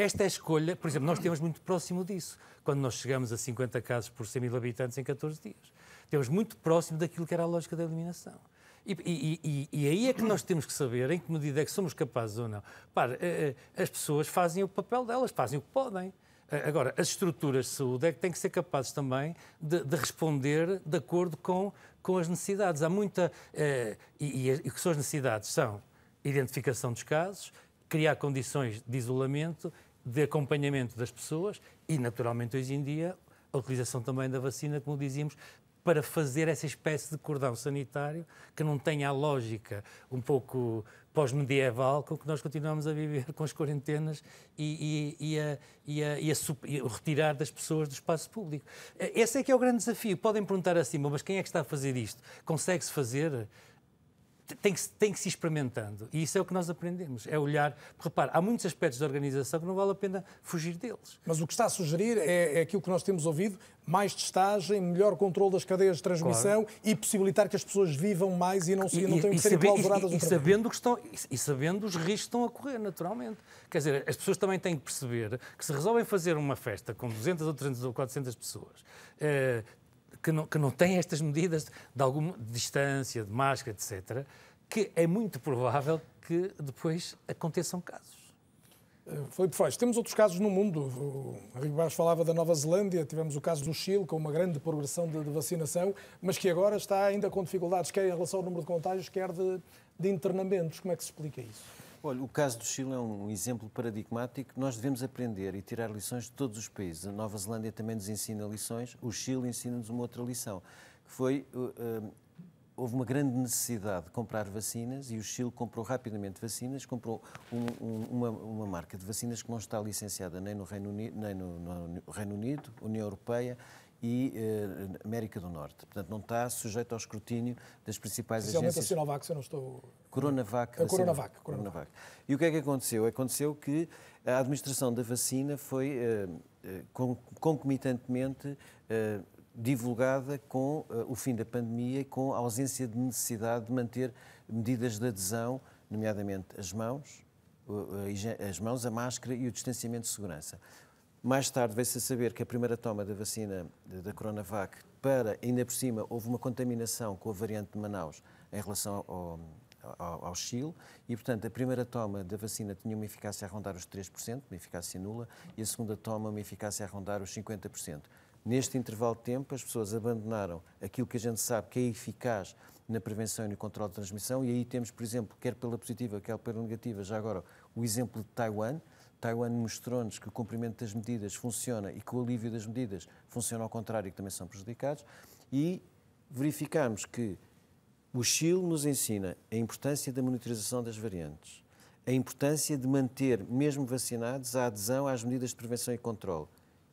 S11: Esta é a escolha, por exemplo, nós temos muito próximo disso, quando nós chegamos a 50 casos por 100 mil habitantes em 14 dias. Temos muito próximo daquilo que era a lógica da eliminação. E, e, e, e, aí é que nós temos que saber em que medida é que somos capazes ou não. Para, eh, eh, as pessoas fazem o papel delas, fazem o que podem. Eh, agora, as estruturas de saúde é que têm que ser capazes também de, de responder de acordo com, com as necessidades. Há muita. e, o que são as necessidades? São identificação dos casos, criar condições de isolamento, de acompanhamento das pessoas e, naturalmente, hoje em dia, a utilização também da vacina, como dizíamos, para fazer essa espécie de cordão sanitário que não tenha a lógica um pouco pós-medieval com que nós continuamos a viver com as quarentenas e, e, e, a, e, a, e, a, e, o retirar das pessoas do espaço público. Esse é que é o grande desafio. Podem perguntar assim, mas quem é que está a fazer isto? Consegue-se fazer? Tem que, tem que se experimentando. E isso é o que nós aprendemos, é olhar. Repare, há muitos aspectos da organização que não vale a pena fugir deles.
S2: Mas o que está a sugerir é, é aquilo que nós temos ouvido, mais testagem, melhor controle das cadeias de transmissão claro. e possibilitar que as pessoas vivam mais e não, se, e, não tenham que ser clausuradas
S11: e, e, sabendo que estão E sabendo os riscos que estão a correr, naturalmente. Quer dizer, as pessoas também têm que perceber que se resolvem fazer uma festa com 200 ou 300 ou 400 pessoas, eh, que não, que não têm estas medidas de alguma distância, de máscara, etc., que é muito provável que depois aconteçam casos.
S2: Eh, Filipe Feis, temos outros casos no mundo. O Barros falava da Nova Zelândia, tivemos o caso do Chile, com uma grande progressão de, de, vacinação, mas que agora está ainda com dificuldades, quer em relação ao número de contágios, quer de, de internamentos. Como é que se explica isso?
S12: Olha, o caso do Chile é um exemplo paradigmático. Nós devemos aprender e tirar lições de todos os países. A Nova Zelândia também nos ensina lições, o Chile ensina-nos uma outra lição, que foi uh, houve uma grande necessidade de comprar vacinas e o Chile comprou rapidamente vacinas, comprou um, um, uma, uma, marca de vacinas que não está licenciada nem no Reino Unido, nem no, no Reino Unido União Europeia e eh, América do Norte. Portanto, não está sujeito ao escrutínio das principais
S2: Especialmente
S12: agências.
S2: a Sinovac, se eu não estou...
S12: Coronavac.
S2: A Coronavac,
S12: Coronavac. Coronavac. E o que é que aconteceu? Aconteceu que a administração da vacina foi eh, concomitantemente eh, divulgada com uh, o fim da pandemia e com a ausência de necessidade de manter medidas de adesão, nomeadamente as mãos, uh, as mãos, a máscara e o distanciamento de segurança. Mais tarde veio-se a saber que a primeira toma da vacina da Coronavac, para, ainda por cima, houve uma contaminação com a variante de Manaus em relação ao, ao, ao, Chile e, portanto, a primeira toma da vacina tinha uma eficácia a rondar os 3%, uma eficácia nula, e a segunda toma uma eficácia a rondar os 50%. Neste intervalo de tempo, as pessoas abandonaram aquilo que a gente sabe que é eficaz na prevenção e no controle de transmissão, e aí temos, por exemplo, quer pela positiva, quer pela negativa, já agora, o exemplo de Taiwan. Taiwan mostrou-nos que o cumprimento das medidas funciona e que o alívio das medidas funciona ao contrário e que também são prejudicados. E verificamos que o Chile nos ensina a importância da monitorização das variantes, a importância de manter, mesmo vacinados, a adesão às medidas de prevenção e controle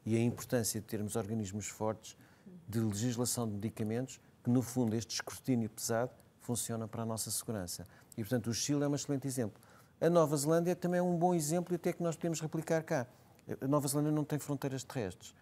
S12: e a importância de termos organismos fortes de legislação de medicamentos que, no fundo, este escrutínio pesado funciona para a nossa segurança. E, portanto, o Chile é um excelente exemplo. A Nova Zelândia também é um bom exemplo e até que nós podemos replicar cá. A Nova Zelândia não tem fronteiras terrestres,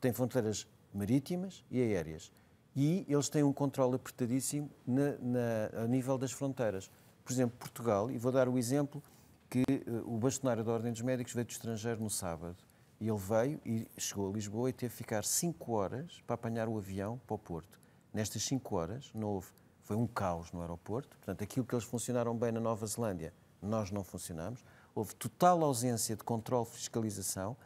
S12: tem fronteiras marítimas e aéreas. E eles têm um controle apertadíssimo na, na, a nível das fronteiras. Por exemplo, Portugal, e vou dar o exemplo que uh, o bastonário da Ordem dos Médicos veio do estrangeiro no sábado e ele veio e chegou a Lisboa e teve que ficar 5 horas para apanhar o avião para o Porto. Nestas 5 horas não houve, foi um caos no aeroporto. Portanto, aquilo que eles funcionaram bem na Nova Zelândia, nós não funcionamos. Houve total ausência de controle fiscalização.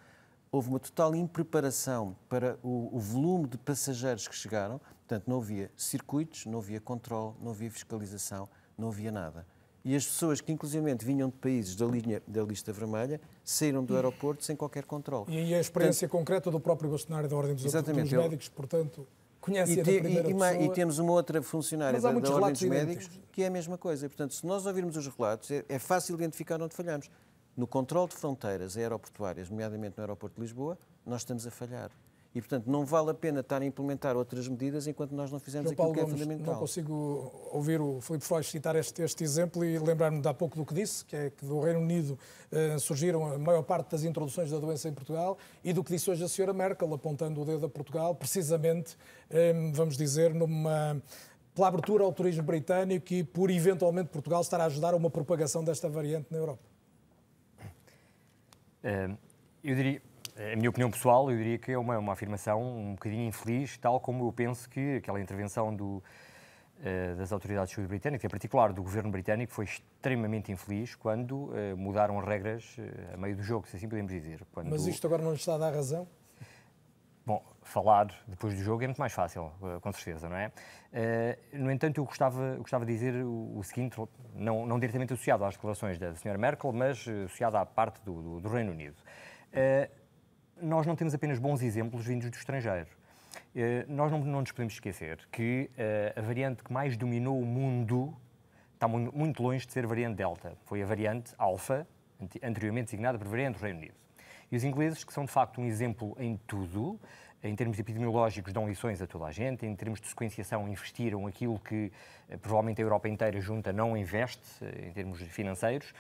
S12: Houve uma total impreparação para o, o volume de passageiros que chegaram. Portanto, não havia circuitos, não havia controle, não havia fiscalização, não havia nada e as pessoas que inclusivamente vinham de países da, linha, da lista vermelha saíram do aeroporto sem qualquer controle.
S2: E a experiência portanto, concreta do próprio bastonário da Ordem dos, dos Médicos, portanto, conhece a te,
S12: e,
S2: pessoa.
S12: E temos uma outra funcionária da, da Ordem dos Médicos que é a mesma coisa. E, portanto, se nós ouvirmos os relatos, é, é fácil identificar onde falhamos. No controle de fronteiras aeroportuárias, nomeadamente no aeroporto de Lisboa, nós estamos a falhar. E, portanto, não vale a pena estar a implementar outras medidas enquanto nós não fizermos
S2: João
S12: aquilo
S2: Paulo
S12: que é fundamental.
S2: Não consigo ouvir o Filipe Freud citar este, este exemplo e lembrar-me de há pouco do que disse, que é que do Reino Unido eh, surgiram a maior parte das introduções da doença em Portugal e do que disse hoje a senhora Merkel, apontando o dedo a Portugal, precisamente, eh, vamos dizer, numa pela abertura ao turismo britânico e por eventualmente Portugal estar a ajudar a uma propagação desta variante na Europa.
S13: Uh, eu diria, a minha opinião pessoal, eu diria que é uma, uma afirmação um bocadinho infeliz, tal como eu penso que aquela intervenção do, uh, das autoridades de saúde britânicas, em particular do governo britânico, foi extremamente infeliz quando uh, mudaram regras a meio do jogo, se assim podemos dizer. Quando...
S2: Mas isto agora não lhe está a dar razão?
S13: Bom, falar depois do jogo é muito mais fácil, com certeza, não é? no entanto, eu gostava, eu gostava de dizer o, o seguinte, não, não diretamente associado às declarações da senhora Merkel, mas associado à parte do, do, do Reino Unido nós não temos apenas bons exemplos vindos do estrangeiro. Eh, nós não, não nos podemos esquecer que eh, a variante que mais dominou o mundo está muito longe de ser a variante Delta. Foi a variante Alpha, anteriormente designada por variante do Reino Unido. E os ingleses, que são de facto um exemplo em tudo, em termos epidemiológicos, dão lições a toda a gente, em termos de sequenciação, investiram aquilo que eh, provavelmente a Europa inteira junta não investe, em termos financeiros.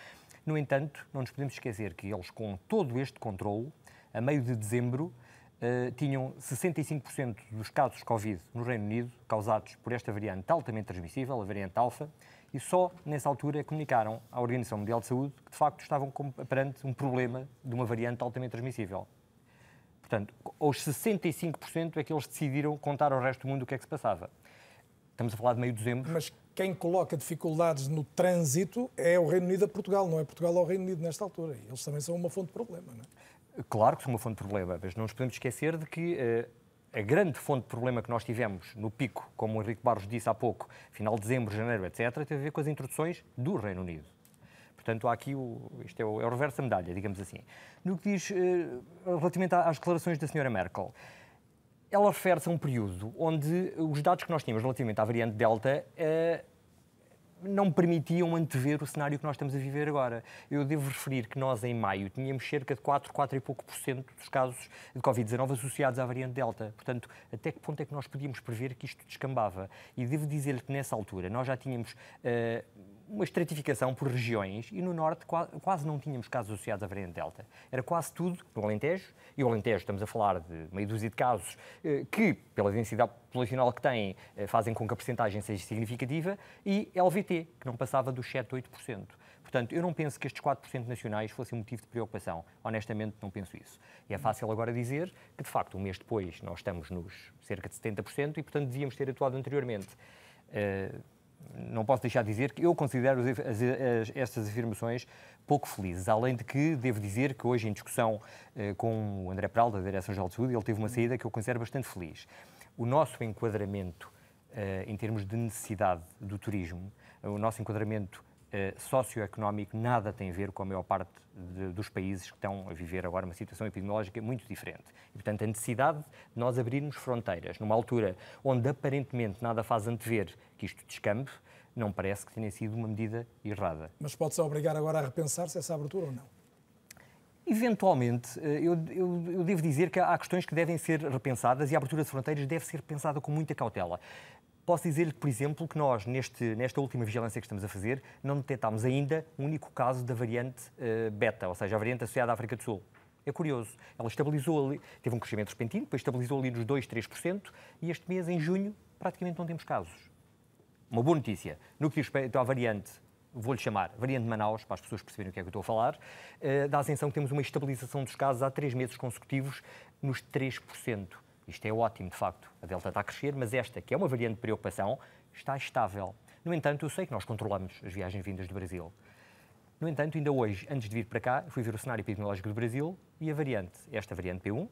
S13: No entanto, não nos podemos esquecer que eles, com todo este controle, a meio de dezembro, uh, tinham 65% dos casos Covid no Reino Unido causados por esta variante altamente transmissível, a variante alfa, e só nessa altura comunicaram à Organização Mundial de Saúde que de facto estavam perante um problema de uma variante altamente transmissível. Portanto, aos 65% é que eles decidiram contar ao resto do mundo o que é que se passava. Estamos a falar de meio de dezembro.
S2: Mas quem coloca dificuldades no trânsito é o Reino Unido a Portugal, não é Portugal ao Reino Unido nesta altura. Eles também são uma fonte de problema, não é?
S13: Claro que são uma fonte de problema, mas não nos podemos esquecer de que uh, a grande fonte de problema que nós tivemos no pico, como o Henrique Barros disse há pouco, final de dezembro, janeiro, etc., teve a ver com as introduções do Reino Unido. Portanto, há aqui o, isto é o, é o reverso da medalha, digamos assim. No que diz relativamente às declarações da senhora Merkel, ela refere-se a um período onde os dados que nós tínhamos relativamente à variante Delta não permitiam antever o cenário que nós estamos a viver agora. Eu devo referir que nós, em maio, tínhamos cerca de 4, 4 e pouco por cento dos casos de Covid-19 associados à variante Delta. Portanto, até que ponto é que nós podíamos prever que isto descambava? E devo dizer-lhe que, nessa altura, nós já tínhamos uh, uma estratificação por regiões e no Norte quase não tínhamos casos associados à variante Delta. Era quase tudo no Alentejo, e o Alentejo estamos a falar de meia dúzia de casos eh, que, pela densidade populacional que têm, eh, fazem com que a percentagem seja significativa, e LVT, que não passava dos 7, 8%. Portanto, eu não penso que estes 4% nacionais fossem motivo de preocupação. Honestamente, não penso isso. E é fácil agora dizer que, de facto, um mês depois nós estamos nos cerca de 70% e, portanto, devíamos ter atuado anteriormente. Uh, não posso deixar de dizer que eu considero as, as, estas afirmações pouco felizes. Além de que, devo dizer que hoje, em discussão eh, com o André Peral, da Direção-Geral de Saúde, ele teve uma saída que eu considero bastante feliz. O nosso enquadramento eh, em termos de necessidade do turismo, o nosso enquadramento eh, socioeconómico nada tem a ver com a maior parte de, dos países que estão a viver agora uma situação epidemiológica muito diferente. E, portanto, a necessidade de nós abrirmos fronteiras numa altura onde aparentemente nada faz antever que isto descambe, não parece que tenha sido uma medida errada.
S2: Mas pode-se obrigar agora a repensar-se essa abertura ou não?
S13: Eventualmente, eh, eu, eu, eu, devo dizer que há questões que devem ser repensadas e a abertura de fronteiras deve ser pensada com muita cautela. Posso dizer-lhe, por exemplo, que nós, neste, nesta última vigilância que estamos a fazer, não detectámos ainda um único caso da variante uh, beta, ou seja, a variante associada à África do Sul. É curioso. Ela estabilizou ali, teve um crescimento repentino, depois estabilizou ali nos 2, 3%, e este mês, em junho, praticamente não temos casos. Uma boa notícia. No que diz respeito à variante, vou-lhe chamar variante de Manaus, para as pessoas perceberem o que é que eu estou a falar, uh, dá a sensação que temos uma estabilização dos casos há três meses consecutivos nos 3%. Isto é ótimo, de facto. A Delta está a crescer, mas esta, que é uma variante de preocupação, está estável. No entanto, eu sei que nós controlamos as viagens vindas do Brasil. No entanto, ainda hoje, antes de vir para cá, fui ver o cenário epidemiológico do Brasil e a variante, esta variante P1,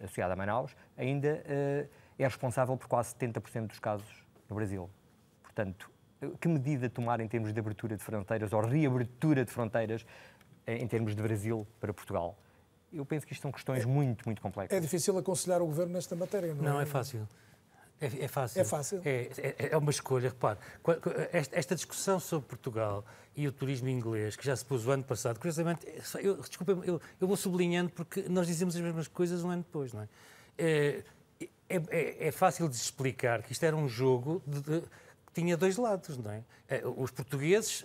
S13: associada a Manaus, ainda uh, é responsável por quase 70% dos casos no Brasil. Portanto, que medida tomar em termos de abertura de fronteiras ou reabertura de fronteiras eh, em termos de Brasil para Portugal? Eu penso que isto são questões é, muito, muito complexas.
S2: É difícil aconselhar o governo nesta matéria, não,
S11: não é? é fácil. É, é, fácil.
S2: É fácil.
S11: É, é, é, uma escolha. Repare, esta discussão sobre Portugal e o turismo inglês, que já se pôs o ano passado, curiosamente, eu, desculpa, eu, eu vou sublinhando porque nós dizemos as mesmas coisas um ano depois, não é? É, é, é fácil de explicar que isto era um jogo de, de, que tinha dois lados, não é? é os portugueses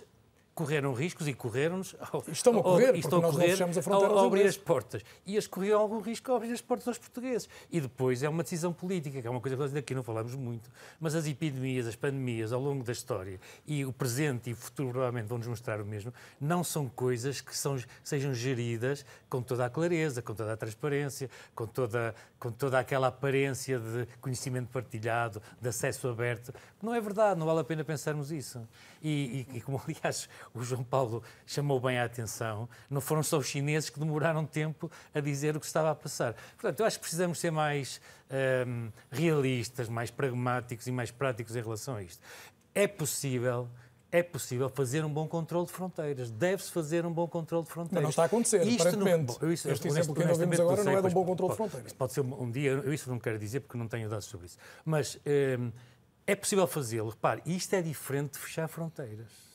S11: correram riscos e correram-nos.
S2: Estão a correr, ao, estão a correr a fronteira
S11: ao, ao abrir as portas. E eles corriam algum risco ao abrir as portas aos portugueses. E depois é uma decisão política, que é uma coisa que aqui não falamos muito, mas as epidemias, as pandemias ao longo da história e o presente e o futuro provavelmente vão nos mostrar o mesmo, não são coisas que são, sejam geridas com toda a clareza, com toda a transparência, com toda, com toda aquela aparência de conhecimento partilhado, de acesso aberto. Não é verdade, não vale a pena pensarmos isso. E, e, e como, aliás, o João Paulo chamou bem a atenção, não foram só os chineses que demoraram tempo a dizer o que estava a passar. Portanto, eu acho que precisamos ser mais um, realistas, mais pragmáticos e mais práticos em relação a isto. É possível é possível fazer um bom controle de fronteiras. Deve-se fazer um bom controle de fronteiras.
S2: Mas não está a acontecer, isto aparentemente. Não, isso, este exemplo que nós vimos agora não é de um bom controle de fronteiras.
S11: Pode ser um, um dia, eu isso não quero dizer porque não tenho dados sobre isso. Mas um, é possível fazê-lo. Repare, isto é diferente de fechar fronteiras.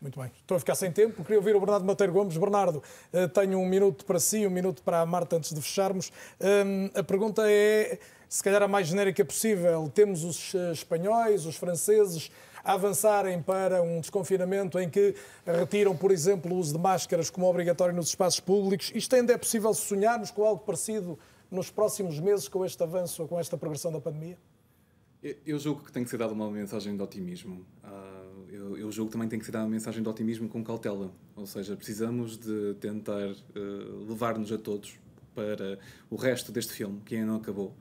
S2: Muito bem. Estou a ficar sem tempo. Queria ouvir o Bernardo Mateiro Gomes. Bernardo, eh, tenho um minuto para si, um minuto para a Marta antes de fecharmos. Hum, a pergunta é, se calhar, a mais genérica possível. Temos os eh, espanhóis, os franceses a avançarem para um desconfinamento em que retiram, por exemplo, o uso de máscaras como obrigatório nos espaços públicos. Isto ainda é possível sonharmos com algo parecido nos próximos meses com este avanço ou com esta progressão da pandemia?
S14: Eu julgo que tem que ser dada uma mensagem de otimismo. Uh eu, julgo que também tem que ser uma mensagem de otimismo com cautela. Ou seja, precisamos de tentar uh, levar-nos a todos para o resto deste filme, que ainda não acabou.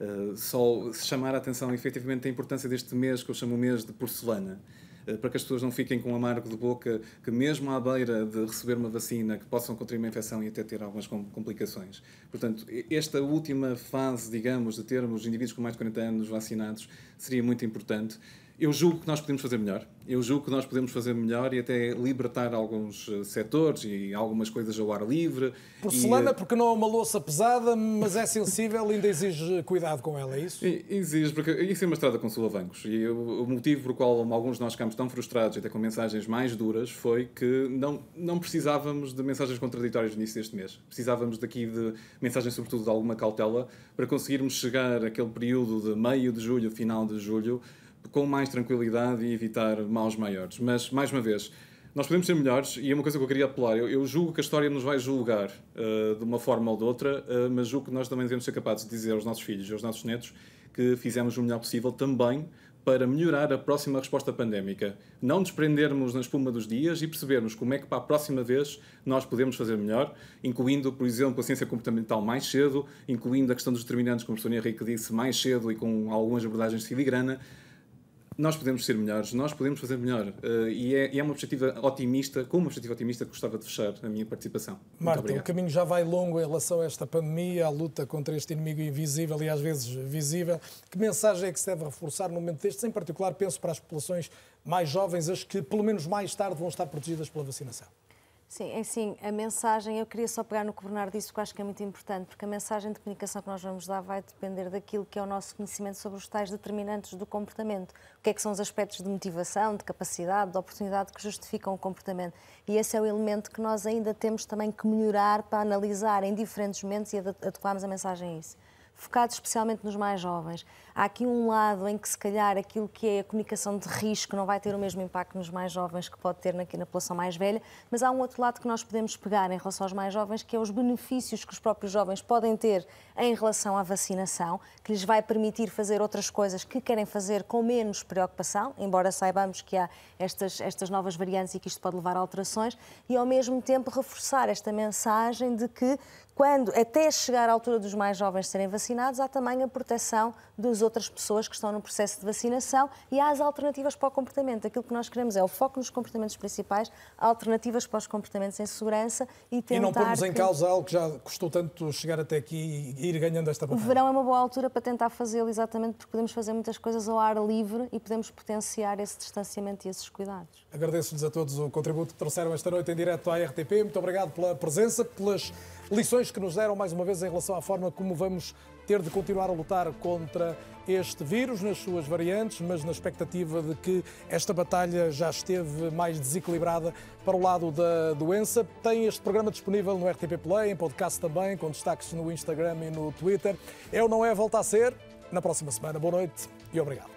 S14: Uh, só chamar a atenção efetivamente da importância deste mês, que eu chamo mês de porcelana, uh, para que as pessoas não fiquem com um amargo de boca, que mesmo à beira de receber uma vacina, que possam contrair uma infecção e até ter algumas complicações. Portanto, esta última fase, digamos, de termos indivíduos com mais de 40 anos vacinados, seria muito importante Eu julgo que nós podemos fazer melhor. Eu julgo que nós podemos fazer melhor e até libertar alguns uh, setores e algumas coisas ao ar livre.
S2: Porcelana,
S14: e, uh,
S2: porque não é uma louça pesada, mas é sensível e ainda exige cuidado com ela, é isso?
S14: Exige, porque isso é uma estrada com solavancos. E o, motivo por qual alguns de nós ficámos tão frustrados, até com mensagens mais duras, foi que não, não precisávamos de mensagens contraditórias no início deste mês. Precisávamos daqui de mensagens, sobretudo, de alguma cautela, para conseguirmos chegar àquele período de meio de julho, final de julho, com mais tranquilidade e evitar maus maiores. Mas, mais uma vez, nós podemos ser melhores e é uma coisa que eu queria apelar. Eu, eu julgo que a história nos vai julgar uh, de uma forma ou de outra, uh, mas julgo que nós também devemos ser capazes de dizer aos nossos filhos e aos nossos netos que fizemos o melhor possível também para melhorar a próxima resposta pandémica. Não desprendermos na espuma dos dias e percebermos como é que para a próxima vez nós podemos fazer melhor, incluindo, por exemplo, a ciência comportamental mais cedo, incluindo a questão dos determinantes, como o Sr. Henrique disse, mais cedo e com algumas abordagens de filigrana nós podemos ser melhores, nós podemos fazer melhor. Uh, e, é, e, é, uma perspectiva otimista, com uma perspectiva otimista que gostava de fechar a minha participação.
S2: Marta, o caminho já vai longo em relação a esta pandemia, à luta contra este inimigo invisível e às vezes visível. Que mensagem é que se deve reforçar no momento destes? Em particular, penso para as populações mais jovens, as que pelo menos mais tarde vão estar protegidas pela vacinação.
S15: Sim, é assim, a mensagem, eu queria só pegar no que o Bernardo disse, porque acho que é muito importante, porque a mensagem de comunicação que nós vamos dar vai depender daquilo que é o nosso conhecimento sobre os tais determinantes do comportamento. O que é que são os aspectos de motivação, de capacidade, de oportunidade que justificam o comportamento. E esse é o elemento que nós ainda temos também que melhorar para analisar em diferentes momentos e adequarmos a mensagem a isso focado especialmente nos mais jovens. Há aqui um lado em que, se calhar, aquilo que é a comunicação de risco não vai ter o mesmo impacto nos mais jovens que pode ter aqui na população mais velha, mas há um outro lado que nós podemos pegar em relação aos mais jovens, que é os benefícios que os próprios jovens podem ter em relação à vacinação, que lhes vai permitir fazer outras coisas que querem fazer com menos preocupação, embora saibamos que há estas, estas novas variantes e que isto pode levar a alterações, e ao mesmo tempo reforçar esta mensagem de que quando, até chegar à altura dos mais jovens serem vacinados, há também a proteção das outras pessoas que estão no processo de vacinação e há as alternativas para o comportamento. Aquilo que nós queremos é o foco nos comportamentos principais, alternativas para os comportamentos em segurança e tentar...
S2: E não pormos em causa algo que já custou tanto chegar até aqui e ir ganhando esta batalha.
S15: O verão é uma boa altura para tentar fazê-lo exatamente porque podemos fazer muitas coisas ao ar livre e podemos potenciar esse distanciamento e esses cuidados.
S2: Agradeço-lhes a todos o contributo que trouxeram esta noite em direto à RTP. Muito obrigado pela presença, pelas lições que nos deram mais uma vez em relação à forma como vamos ter de continuar a lutar contra este vírus nas suas variantes, mas na expectativa de que esta batalha já esteve mais desequilibrada para o lado da doença. Tem este programa disponível no RTP Play, em podcast também, com destaques no Instagram e no Twitter. É ou não é? Volta a ser na próxima semana. Boa noite e obrigado.